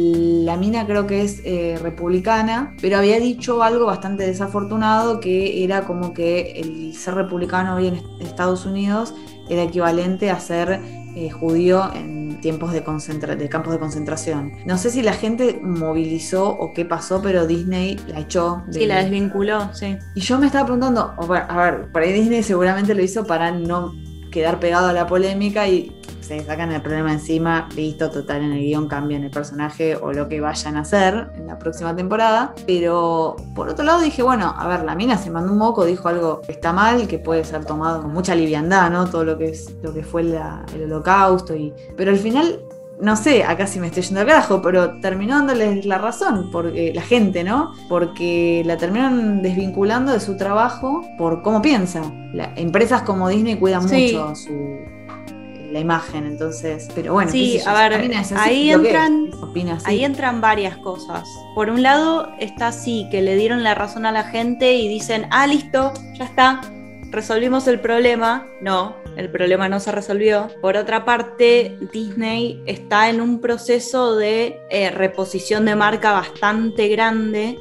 la mina creo que es eh, republicana, pero había dicho algo bastante desafortunado que era como que el ser republicano hoy en Estados Unidos era equivalente a ser eh, judío en tiempos de, de campos de concentración. No sé si la gente movilizó o qué pasó, pero Disney la echó. sí, la desvinculó, sí. Y yo me estaba preguntando, a ver, por ahí Disney seguramente lo hizo para no quedar pegado a la polémica y se sacan el problema encima, listo, total, en el guion cambian el personaje o lo que vayan a hacer en la próxima temporada. Pero por otro lado dije, bueno, a ver, la mina se mandó un moco, dijo algo que está mal, que puede ser tomado con mucha liviandad, ¿no? Todo lo que es lo que fue el holocausto. Y, pero al final no sé, acá sí me estoy yendo al carajo, pero terminó dándoles la razón, porque la gente, ¿no? Porque la terminaron desvinculando de su trabajo por cómo piensa. empresas como Disney cuidan mucho su, la imagen, entonces, pero bueno, sí, a ver, ahí entran, ahí entran varias cosas. Por un lado está así, que le dieron la razón a la gente y dicen, ah, listo, ya está, resolvimos el problema. No, el problema no se resolvió. Por otra parte, Disney está en un proceso de eh, reposición de marca bastante grande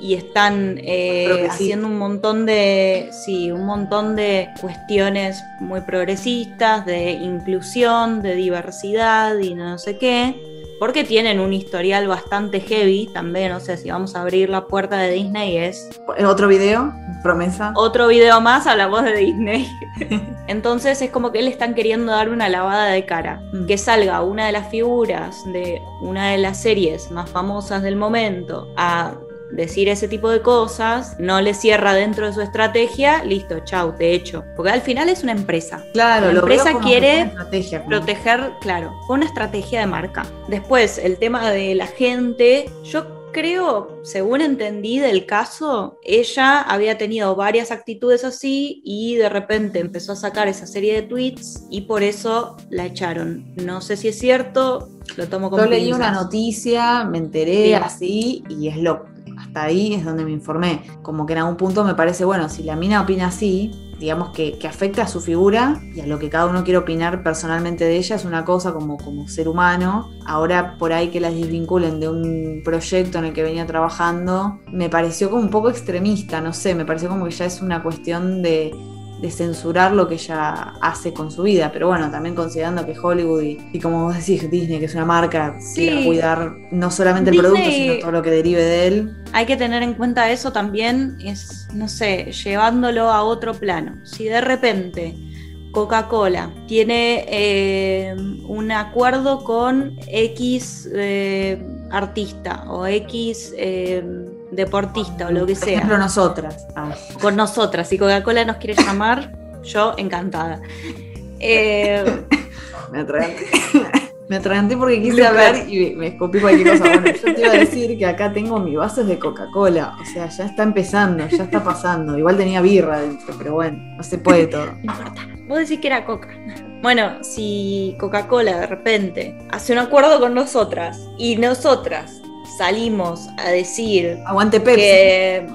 y están eh, haciendo un montón de sí, un montón de cuestiones muy progresistas de inclusión de diversidad y no sé qué porque tienen un historial bastante heavy también, o sea, si vamos a abrir la puerta de Disney es... Otro video, promesa. Otro video más a la voz de Disney. Entonces es como que le están queriendo dar una lavada de cara. Mm. Que salga una de las figuras de una de las series más famosas del momento a decir ese tipo de cosas, no le cierra dentro de su estrategia, listo, chau, te echo. Porque al final es una empresa. Claro, la empresa quiere proteger, claro, fue una estrategia de marca. Después, el tema de la gente, yo creo, según entendí del caso, ella había tenido varias actitudes así y de repente empezó a sacar esa serie de tweets y por eso la echaron. No sé si es cierto, lo tomo como Yo leí una noticia, me enteré Sí. así y es lo hasta ahí es donde me informé. Como que en algún punto me parece, bueno, si la mina opina así, digamos que, que afecta a su figura y a lo que cada uno quiere opinar personalmente de ella es una cosa como, como ser humano. Ahora por ahí que las desvinculen de un proyecto en el que venía trabajando, me pareció como un poco extremista, no sé, me pareció como que ya es una cuestión de, de censurar lo que ella hace con su vida. Pero bueno, también considerando que Hollywood y, y como vos decís, Disney, que es una marca, Sí. quiere cuidar no solamente el Disney- producto, sino todo lo que derive de él. Hay que tener en cuenta eso también, es, no sé, llevándolo a otro plano. Si de repente Coca-Cola tiene eh, un acuerdo con X eh, artista o X eh, deportista o lo que Por ejemplo, sea, nosotras. Ah, con nosotras, si Coca-Cola nos quiere llamar, yo encantada. Eh, me atraganté. Me atraganté porque quise hablar y me escupí cualquier cosa. Bueno, yo te iba a decir que acá tengo mi base de Coca-Cola. O sea, ya está empezando, ya está pasando. Igual tenía birra dentro, pero bueno, no se puede todo. No importa. Vos decís que era Coca. Bueno, si Coca-Cola de repente hace un acuerdo con nosotras y nosotras salimos a decir Aguante Pepsi. que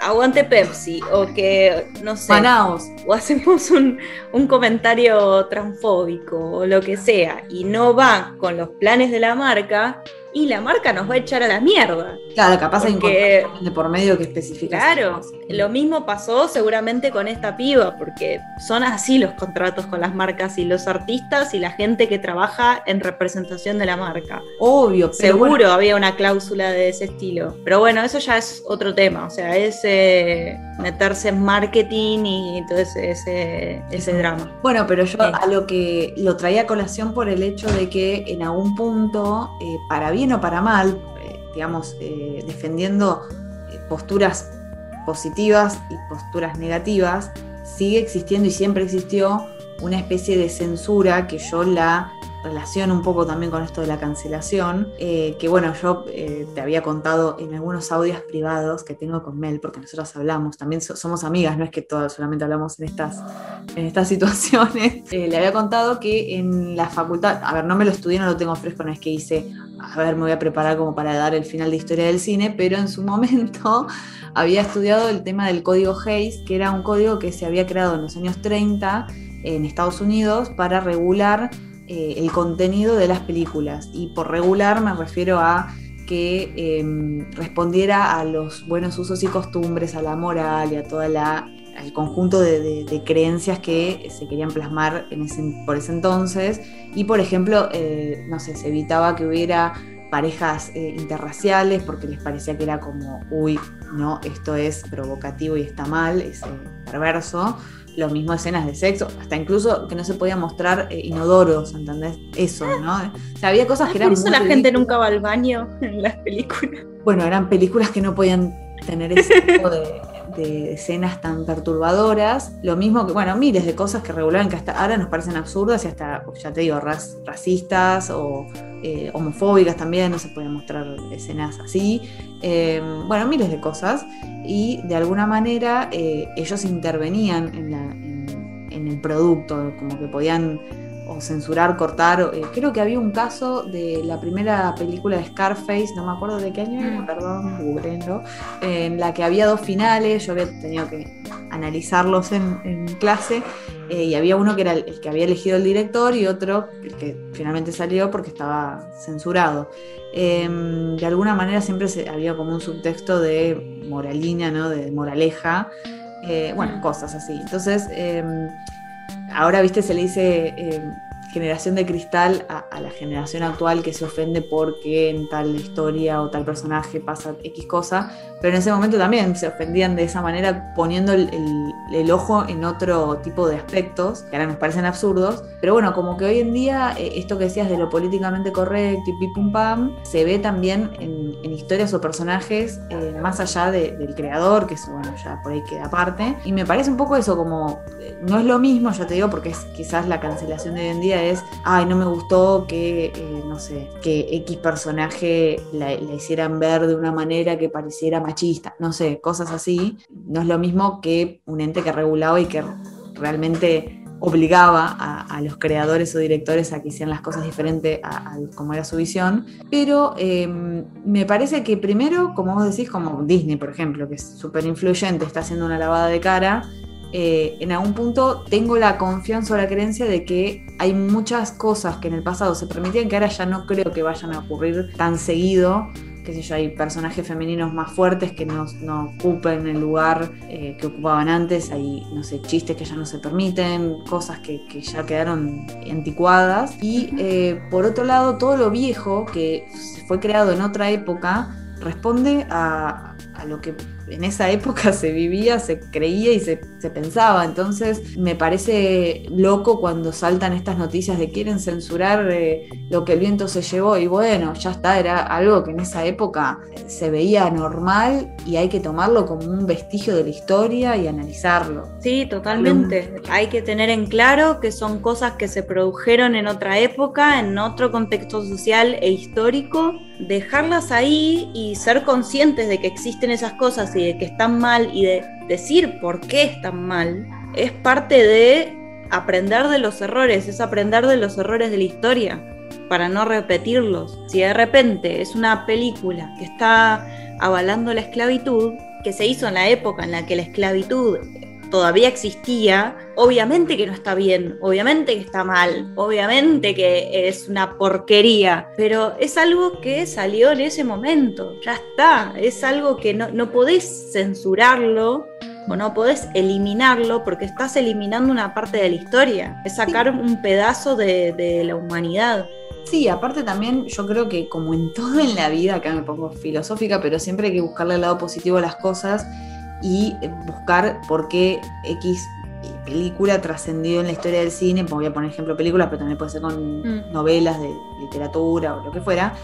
aguante Pepsi o que, no sé, Manaos. o hacemos un, un comentario transfóbico o lo que sea y no va con los planes de la marca y la marca nos va a echar a la mierda. Claro, capaz hay Porque- contrato de por medio que especifica. Claro, lo mismo pasó seguramente con esta piba, porque son así los contratos con las marcas y los artistas y la gente que trabaja en representación de la marca. Obvio, pero Seguro bueno, había una cláusula de ese estilo. Pero bueno, eso ya es otro tema, o sea, es eh, meterse en marketing y todo ese, ese, ese drama. Bueno, pero yo a lo que lo traía a colación por el hecho de que en algún punto, eh, para bien o para mal, eh, digamos, eh, defendiendo eh, posturas positivas y posturas negativas, sigue existiendo y siempre existió una especie de censura que yo la relaciono un poco también con esto de la cancelación, que bueno, yo te había contado en algunos audios privados que tengo con Mel, porque nosotros hablamos, también so- somos amigas, no es que todas solamente hablamos en estas, en estas situaciones. Le había contado que en la facultad, a ver, no me lo estudié, no lo tengo fresco, no es que hice, a ver, me voy a preparar como para dar el final de historia del cine, pero en su momento había estudiado el tema del código Hayes, que era un código que se había creado en los años 30 en Estados Unidos para regular eh, el contenido de las películas. Y por regular me refiero a que eh, respondiera a los buenos usos y costumbres, a la moral y a toda la al conjunto de, de- de creencias que se querían plasmar en ese, por ese entonces. Y por ejemplo, eh, no sé, se evitaba que hubiera parejas eh, interraciales porque les parecía que era como, uy, no, esto es provocativo y está mal, es eh, perverso. Lo mismo escenas de sexo, hasta incluso que no se podía mostrar eh, inodoros, ¿entendés? Eso, ¿no? O sea, había cosas que eran Por eso muy la gente nunca va al baño en las películas. Bueno, eran películas que no podían tener ese tipo de, de escenas tan perturbadoras. Lo mismo que, bueno, miles de cosas que regulaban que hasta ahora nos parecen absurdas y hasta, ya te digo, racistas o eh, homofóbicas también, no se podían mostrar escenas así. Eh, bueno, miles de cosas. Y de alguna manera eh, ellos intervenían en el producto, como que podían o censurar, cortar. eh, creo que había un caso de la primera película de Scarface, no me acuerdo de qué año era, Mm. perdón, googleenlo, en la que había dos finales, yo había tenido que analizarlos en, en clase, eh, y había uno que era el, el que había elegido el director y otro el que finalmente salió porque estaba censurado. Eh, de alguna manera siempre se- había como un subtexto de moralina, ¿no? de moraleja, eh, bueno, Mm. cosas así. Entonces, eh, ahora, viste, se le dice eh, generación de cristal a, la generación actual que se ofende porque en tal historia o tal personaje pasa X cosa, pero en ese momento también se ofendían de esa manera poniendo el, ojo en otro tipo de aspectos que ahora nos parecen absurdos, pero bueno, como que hoy en día eh, esto que decías de lo políticamente correcto y pim pum pam, se ve también en, historias o personajes eh, más allá del creador, que eso bueno, ya por ahí queda aparte, y me parece un poco eso como, eh, no es lo mismo, ya te digo, porque es quizás la cancelación de hoy en día ay, no me gustó que, no sé, que X personaje la, hicieran ver de una manera que pareciera machista, no sé, cosas así. No es lo mismo que un ente que regulaba y que realmente obligaba a, los creadores o directores a que hicieran las cosas diferentes a, como era su visión. Pero em, me parece que primero, como vos decís, como Disney, por ejemplo, que es súper influyente, está haciendo una lavada de cara. Eh, en algún punto tengo la confianza o la creencia de que hay muchas cosas que en el pasado se permitían que ahora ya no creo que vayan a ocurrir tan seguido. Qué sé yo, hay personajes femeninos más fuertes que no, ocupen el lugar eh, que ocupaban antes, hay, no sé, chistes que ya no se permiten, cosas que, ya quedaron anticuadas. Y eh, por otro lado, todo lo viejo que fue creado en otra época responde a, a lo que en esa época se vivía, se creía y se, pensaba. Entonces me parece loco cuando saltan estas noticias de quieren censurar eh, lo que el viento se llevó. Y bueno, ya está, era algo que en esa época se veía normal y hay que tomarlo como un vestigio de la historia y analizarlo. Sí, totalmente. Hay que tener en claro que son cosas que se produjeron en otra época, en otro contexto social e histórico. Dejarlas ahí y ser conscientes de que existen esas cosas y de que están mal y de decir por qué están mal, es parte de aprender de los errores, es aprender de los errores de la historia para no repetirlos. Si de repente es una película que está avalando la esclavitud, que se hizo en la época en la que la esclavitud todavía existía, obviamente que no está bien, obviamente que está mal, obviamente que es una porquería, pero es algo que salió en ese momento, ya está, es algo que no, no podés censurarlo o no podés eliminarlo porque estás eliminando una parte de la historia, es sacar un pedazo de, de la humanidad. Sí, aparte también yo creo que como en todo en la vida, acá me pongo filosófica, pero siempre hay que buscarle el lado positivo a las cosas y buscar por qué X película trascendió en la historia del cine, voy a poner ejemplo películas, pero también puede ser con mm. novelas de literatura o lo que fuera.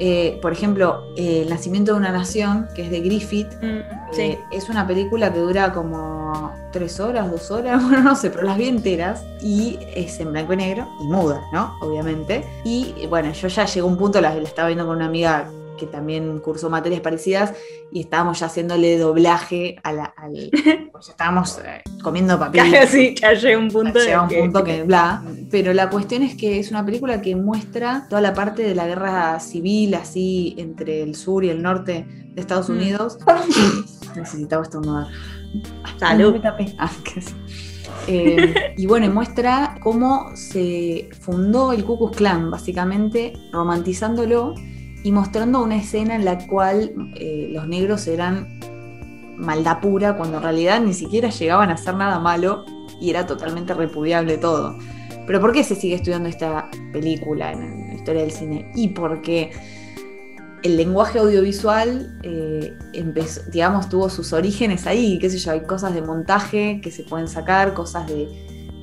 Eh, por ejemplo, eh, El nacimiento de una nación, que es de Griffith, mm, eh, es una película que dura como tres horas, dos horas, bueno, no sé, pero las vi enteras y es en blanco y negro y muda, ¿no? Obviamente. Y bueno, yo ya llegó un punto, la, la estaba viendo con una amiga que también cursó materias parecidas y estábamos ya haciéndole doblaje a la, al. pues estábamos eh, comiendo papel. sí, llega un punto. Llega un punto que bla. Pero la cuestión es que es una película que muestra toda la parte de la guerra civil, así entre el sur y el norte de Estados mm. Unidos. Necesitaba estornudar. Salud. Ah, eh, y bueno, muestra cómo se fundó el Ku Klux Klan, básicamente romantizándolo y mostrando una escena en la cual eh, los negros eran maldad pura, cuando en realidad ni siquiera llegaban a hacer nada malo y era totalmente repudiable todo. Pero ¿por qué se sigue estudiando esta película en la historia del cine? Y porque el lenguaje audiovisual eh, digamos, tuvo sus orígenes ahí, qué sé yo, hay cosas de montaje que se pueden sacar, cosas de,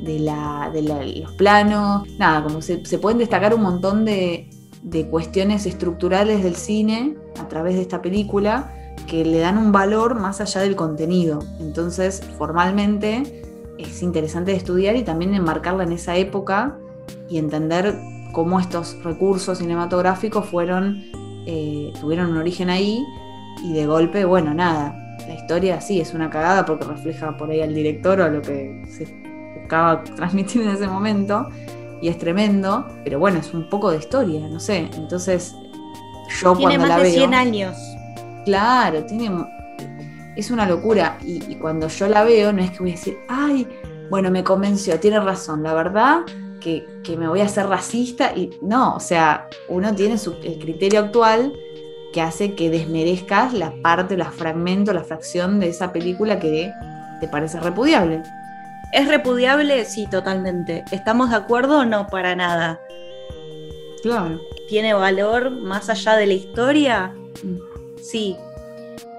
los planos, nada, como se pueden destacar un montón de, de cuestiones estructurales del cine a través de esta película que le dan un valor más allá del contenido. Entonces, formalmente es interesante de estudiar y también enmarcarla en esa época y entender cómo estos recursos cinematográficos fueron, eh, tuvieron un origen ahí y de golpe, bueno, nada, la historia sí es una cagada porque refleja por ahí al director o lo que se buscaba transmitir en ese momento, y es tremendo, pero bueno, es un poco de historia, no sé. Entonces, yo tiene cuando más la de veo. 100 años. Claro, tiene. Es una locura. Y, cuando yo la veo, no es que voy a decir, ay, bueno, me convenció, tiene razón, la verdad. Que, me voy a hacer racista y no, o sea, uno tiene su, el criterio actual que hace que desmerezcas la parte, los fragmentos, la fracción de esa película que te parece repudiable. ¿Es repudiable? Sí, totalmente. ¿Estamos de acuerdo? No, para nada. Claro. ¿Tiene valor más allá de la historia? Sí.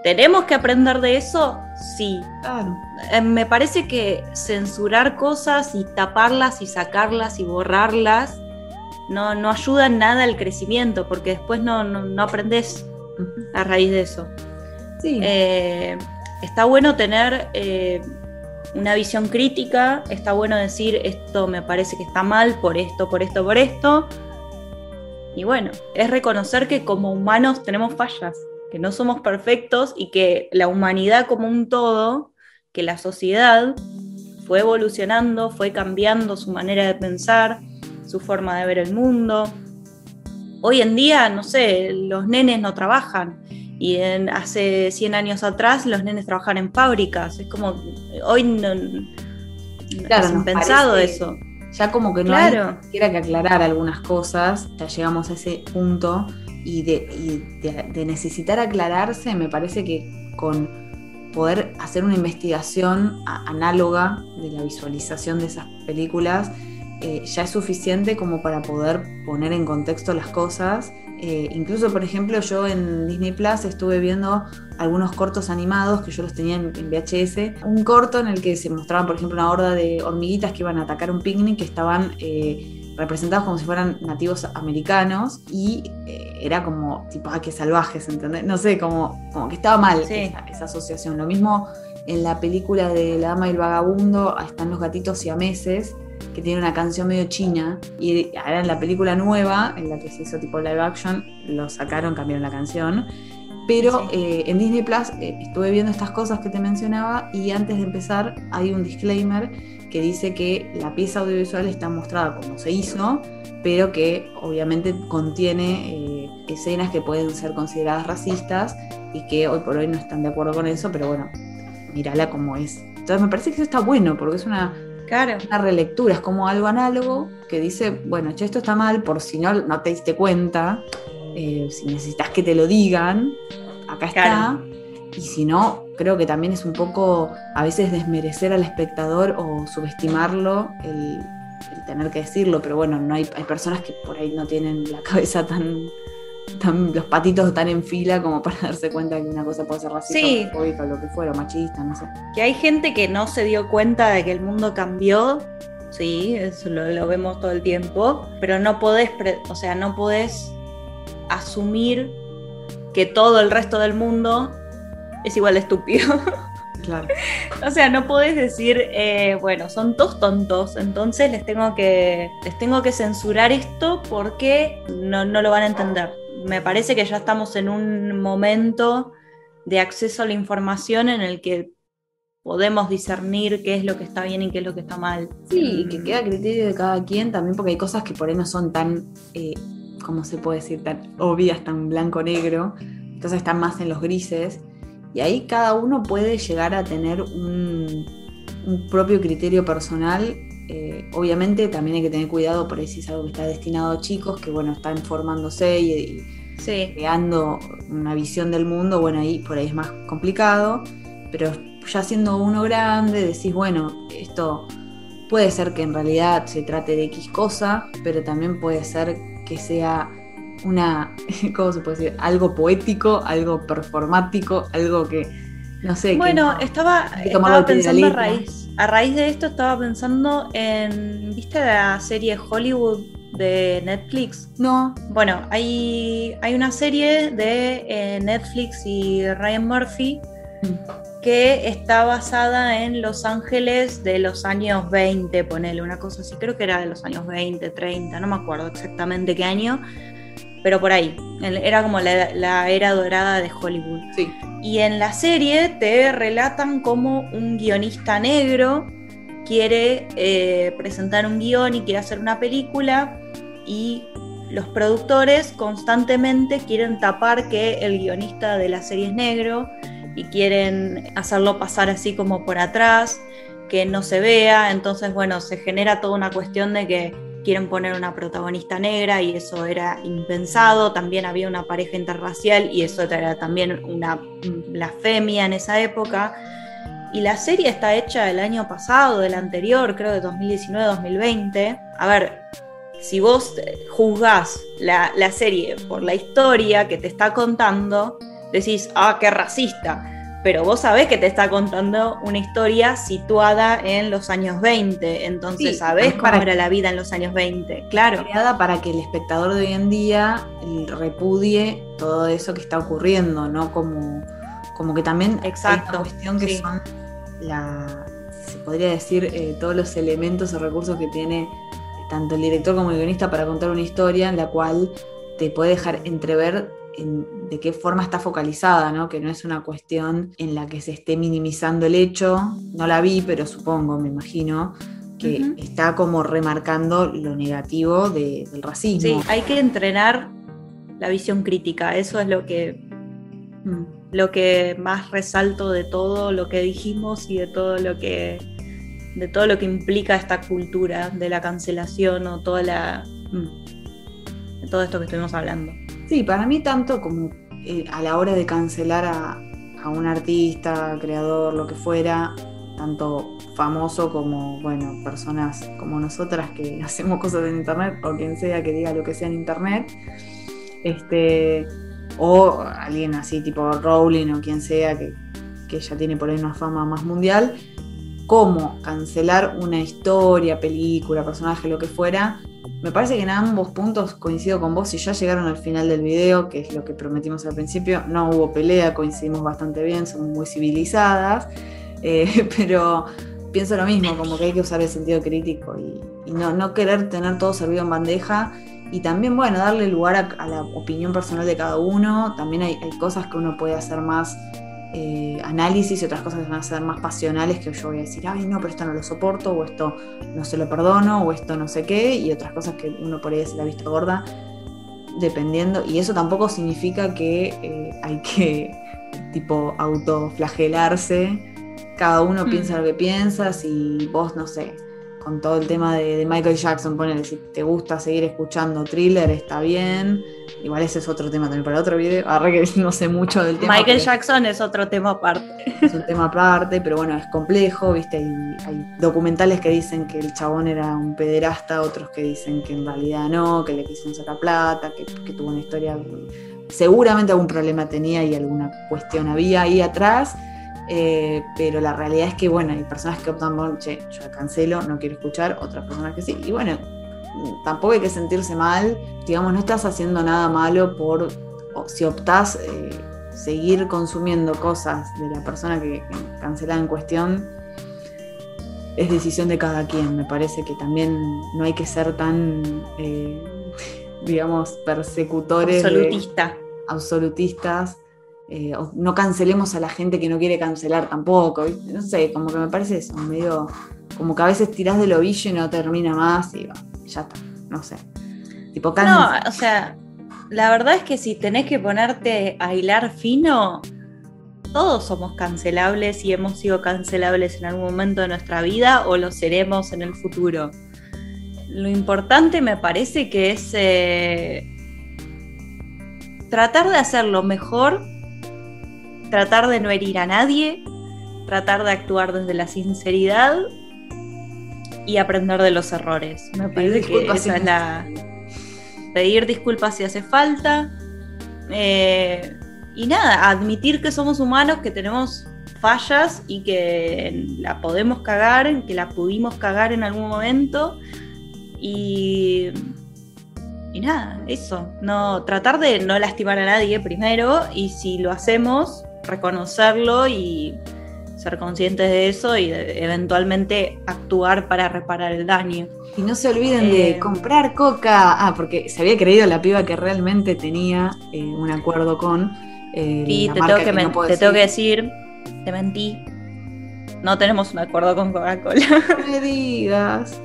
¿Tenemos que aprender de eso? Sí. Claro. Eh, me parece que censurar cosas y taparlas y sacarlas y borrarlas no, no ayuda en nada al crecimiento, porque después no, no, aprendes a raíz de eso. Sí. Eh, está bueno tener eh, una visión crítica, está bueno decir esto me parece que está mal por esto, por esto, por esto. Y bueno, es reconocer que como humanos tenemos fallas, que no somos perfectos y que la humanidad como un todo, que la sociedad fue evolucionando, fue cambiando su manera de pensar, su forma de ver el mundo. Hoy en día, no sé, los nenes no trabajan y en, hace 100 años atrás los nenes trabajaban en fábricas. Es como, hoy no, claro, pensado eso. Ya como que no hay que aclarar algunas cosas, ya llegamos a ese punto y, de, de necesitar aclararse, me parece que con poder hacer una investigación análoga de la visualización de esas películas, eh, ya es suficiente como para poder poner en contexto las cosas. Eh, incluso, por ejemplo, yo en Disney Plus estuve viendo algunos cortos animados que yo los tenía en, VHS. Un corto en el que se mostraban, por ejemplo, una horda de hormiguitas que iban a atacar un picnic que estaban eh, representados como si fueran nativos americanos y era como tipo, ah, qué salvajes, ¿entendés? No sé, como, como que estaba mal esa, esa, asociación. Lo mismo en la película de La Dama y el Vagabundo, están los gatitos siameses que tiene una canción medio china, y ahora en la película nueva, en la que se hizo tipo live action, lo sacaron, cambiaron la canción. Pero eh, en Disney Plus eh, estuve viendo estas cosas que te mencionaba y antes de empezar hay un disclaimer que dice que la pieza audiovisual está mostrada como se hizo, pero que obviamente contiene eh, escenas que pueden ser consideradas racistas y que hoy por hoy no están de acuerdo con eso, pero bueno, mírala como es. Entonces me parece que eso está bueno porque es una Claro. Una relectura, es como algo análogo que dice, bueno, che, esto está mal, por si no, no te diste cuenta, eh, si necesitas que te lo digan, acá está. Y si no, creo que también es un poco a veces desmerecer al espectador o subestimarlo el, el tener que decirlo, pero bueno, no hay, hay personas que por ahí no tienen la cabeza tan los patitos están en fila como para darse cuenta que una cosa puede ser racista o lo que fuera, machista, no sé. Que hay gente que no se dio cuenta de que el mundo cambió, sí, eso lo, vemos todo el tiempo, pero no podés, o sea, no podés asumir que todo el resto del mundo es igual de estúpido. Claro. o sea, no podés decir, eh, bueno, son todos tontos, entonces les tengo que, les tengo que censurar esto porque no, no lo van a entender me parece que ya estamos en un momento de acceso a la información en el que podemos discernir qué es lo que está bien y qué es lo que está mal. Sí, que queda criterio de cada quien también, porque hay cosas que por ahí no son tan, eh, ¿cómo se puede decir?, tan obvias, tan blanco-negro, entonces están más en los grises, y ahí cada uno puede llegar a tener un, propio criterio personal. Eh, obviamente también hay que tener cuidado por ahí si es algo que está destinado a chicos que bueno están formándose y creando una visión del mundo, bueno, ahí por ahí es más complicado, pero ya siendo uno grande, decís, bueno, esto puede ser que en realidad se trate de X cosa, pero también puede ser que sea una, ¿cómo se puede decir? Algo poético, algo performático, algo que, no sé. Bueno, estaba, pensando a raíz, a raíz de esto, estaba pensando en, ¿viste la serie Hollywood de Netflix? No. Bueno, hay, hay una serie de eh, Netflix y Ryan Murphy mm. que está basada en Los Ángeles de los años 20, ponele una cosa así, creo que era de los años 20, 30, no me acuerdo exactamente qué año, pero por ahí. Era como la, era dorada de Hollywood. Sí. Y en la serie te relatan como un guionista negro quiere eh, presentar un guion y quiere hacer una película y los productores constantemente quieren tapar que el guionista de la serie es negro y quieren hacerlo pasar así como por atrás, que no se vea, entonces bueno, se genera toda una cuestión de que quieren poner una protagonista negra y eso era impensado, también había una pareja interracial y eso era también una blasfemia en esa época. y la serie está hecha el año pasado, del anterior, creo de 2019-2020. A ver, si vos juzgás la, la, serie por la historia que te está contando, decís, ah, qué racista. Pero vos sabés que te está contando una historia situada en los años 20, entonces sabés cómo era la vida en los años 20, claro. Creada para que el espectador de hoy en día repudie todo eso que está ocurriendo, ¿no? Como, como que también Exacto, hay una cuestión que son la, se podría decir, eh, todos los elementos o recursos que tiene tanto el director como el guionista para contar una historia en la cual te puede dejar entrever de qué forma está focalizada, ¿no? que no es una cuestión en la que se esté minimizando el hecho, no la vi, pero supongo, me imagino, que está como remarcando lo negativo del racismo. Sí, hay que entrenar la visión crítica, eso es lo que, mm, lo que más resalto de todo lo que dijimos y de todo lo que de todo lo que implica esta cultura de la cancelación o toda la mm, de todo esto que estuvimos hablando. Sí, para mí tanto como eh, a la hora de cancelar a, un artista, creador, lo que fuera, tanto famoso como, bueno, personas como nosotras que hacemos cosas en internet, o quien sea que diga lo que sea en internet, este, o alguien así tipo Rowling o quien sea que, que ya tiene por ahí una fama más mundial, como cancelar una historia, película, personaje, lo que fuera, me parece que en ambos puntos coincido con vos. Si ya llegaron al final del video, que es lo que prometimos al principio, no hubo pelea, coincidimos bastante bien, somos muy civilizadas, eh, pero pienso lo mismo, como que hay que usar el sentido crítico y, no, querer tener todo servido en bandeja. Y también, bueno, darle lugar a, la opinión personal de cada uno. También hay cosas que uno puede hacer más eh, análisis y otras cosas que van a ser más pasionales que yo voy a decir, ay no, pero esto no lo soporto, o esto no se lo perdono, o esto no sé qué, y otras cosas que uno por ahí se la ha visto gorda, dependiendo, y eso tampoco significa que eh, hay que tipo autoflagelarse, cada uno mm. piensa lo que piensa, si vos, no sé, con todo el tema de, Michael Jackson, ponele, si te gusta seguir escuchando thriller, está bien. Igual ese es otro tema también para otro video. Ahora que no sé mucho del tema. Michael Jackson es otro tema aparte. Es un tema aparte, pero bueno, es complejo, ¿viste? hay documentales que dicen que el chabón era un pederasta, otros que dicen que en realidad no, que le quisieron sacar plata, que, que tuvo una historia. Seguramente algún problema tenía y alguna cuestión había ahí atrás eh, pero la realidad es que, bueno, hay personas que optan por, che, yo cancelo, no quiero escuchar, otras personas que sí. Y bueno, tampoco hay que sentirse mal, digamos, no estás haciendo nada malo por, si optás eh, seguir consumiendo cosas de la persona que, cancela en cuestión, es decisión de cada quien. Me parece que también no hay que ser tan, eh, digamos, persecutores. Absolutista. absolutistas eh, no cancelemos a la gente que no quiere cancelar tampoco. No sé, como que me parece eso, medio. Como que a veces tirás del ovillo y no termina más y ya está, no sé. Tipo, no, o sea, la verdad es que si tenés que ponerte a hilar fino, todos somos cancelables y hemos sido cancelables en algún momento de nuestra vida o lo seremos en el futuro. Lo importante me parece que es eh, tratar de hacerlo mejor tratar de no herir a nadie, tratar de actuar desde la sinceridad y aprender de los errores. Me parece que esa es la. Pedir disculpas si hace falta. Eh, y nada, admitir que somos humanos, que tenemos fallas y que la podemos cagar, que la pudimos cagar en algún momento. Y. Y nada, eso. No, tratar de no lastimar a nadie primero. Y si lo hacemos, reconocerlo y ser conscientes de eso y eventualmente actuar para reparar el daño. Y no se olviden de eh, comprar coca. Ah, porque se había creído la piba que realmente tenía eh, un acuerdo con. Eh, sí, te, tengo que, te tengo que decir, te mentí. No tenemos un acuerdo con Coca-Cola. No me digas.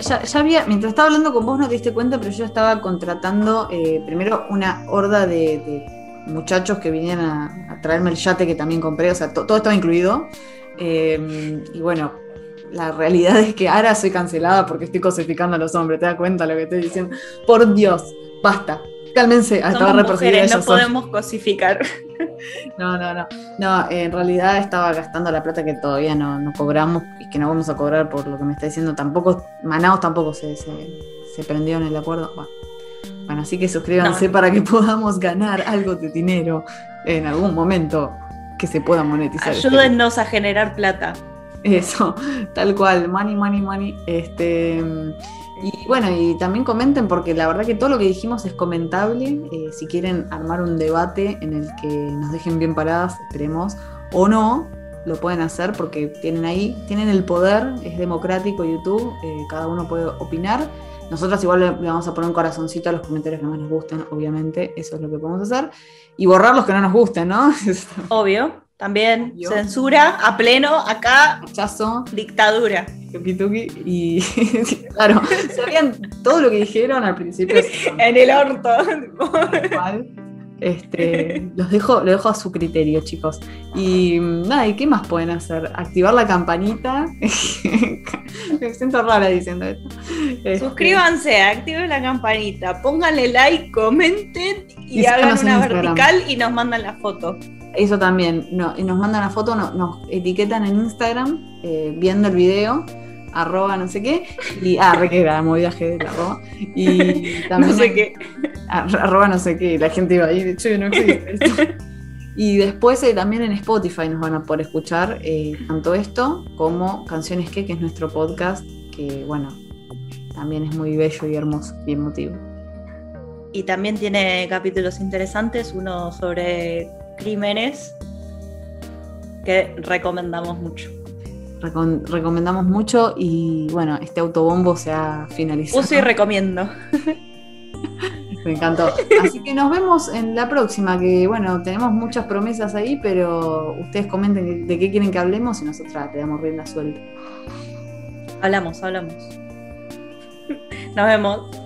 Ya, había, mientras estaba hablando con vos no te diste cuenta, pero yo estaba contratando primero una horda de muchachos que vinieran a, traerme el yate que también compré, o sea, todo estaba incluido. Em, y bueno, la realidad es que ahora soy cancelada porque estoy cosificando a los hombres, ¿te das cuenta lo que estoy diciendo? Por Dios, basta, cálmense, hasta mujeres, no podemos cosificar. No, no, no. No, en realidad estaba gastando la plata que todavía no, no cobramos y que no vamos a cobrar por lo que me está diciendo. Tampoco, Manaus tampoco se, se, se prendió en el acuerdo. Bueno, bueno, así que suscríbanse No. para que podamos ganar algo de dinero en algún momento que se pueda monetizar. este Ayúdennos a generar plata. Eso, tal cual, money, money, money. Este, y bueno, y también comenten, porque la verdad que todo lo que dijimos es comentable. eh, si quieren armar un debate en el que nos dejen bien paradas, esperemos, o no, lo pueden hacer porque tienen ahí, tienen el poder, es democrático YouTube, eh, cada uno puede opinar. Nosotros igual le, le vamos a poner un corazoncito a los comentarios que más nos gusten, obviamente, eso es lo que podemos hacer. Y borrar los que no nos gusten, ¿no? Obvio. También Obvio. censura a pleno, acá Rechazo. dictadura. Tuki y claro, sabían todo lo que dijeron al principio. En el orto. Este, los dejo, lo dejo a su criterio, chicos. Y mm, nada, ¿y qué más pueden hacer? Activar la campanita. Me siento rara diciendo esto. Este, Suscríbanse, activen la campanita, pónganle like, comenten y, Y hagan una vertical y nos mandan la foto. Eso también. No, y nos mandan una foto, no- nos etiquetan en Instagram eh, viendo el video, arroba no sé qué. Y ah, re que era movidaje de la arroba. Y también No sé qué. Ar- arroba no sé qué, la gente iba ahí, de hecho no existe esto. Y después eh, también en Spotify nos van a poder escuchar eh, tanto esto como Canciones que, que es nuestro podcast, que bueno, también es muy bello y hermoso y emotivo. Y también tiene capítulos interesantes, uno sobre crímenes que recomendamos mucho. Recom- recomendamos mucho y bueno, este autobombo se ha finalizado. Uso y recomiendo. Me encantó. Así que nos vemos en la próxima, que bueno, tenemos muchas promesas ahí, pero ustedes comenten de qué quieren que hablemos y nosotras te damos rienda suelta. Hablamos, hablamos. Nos vemos.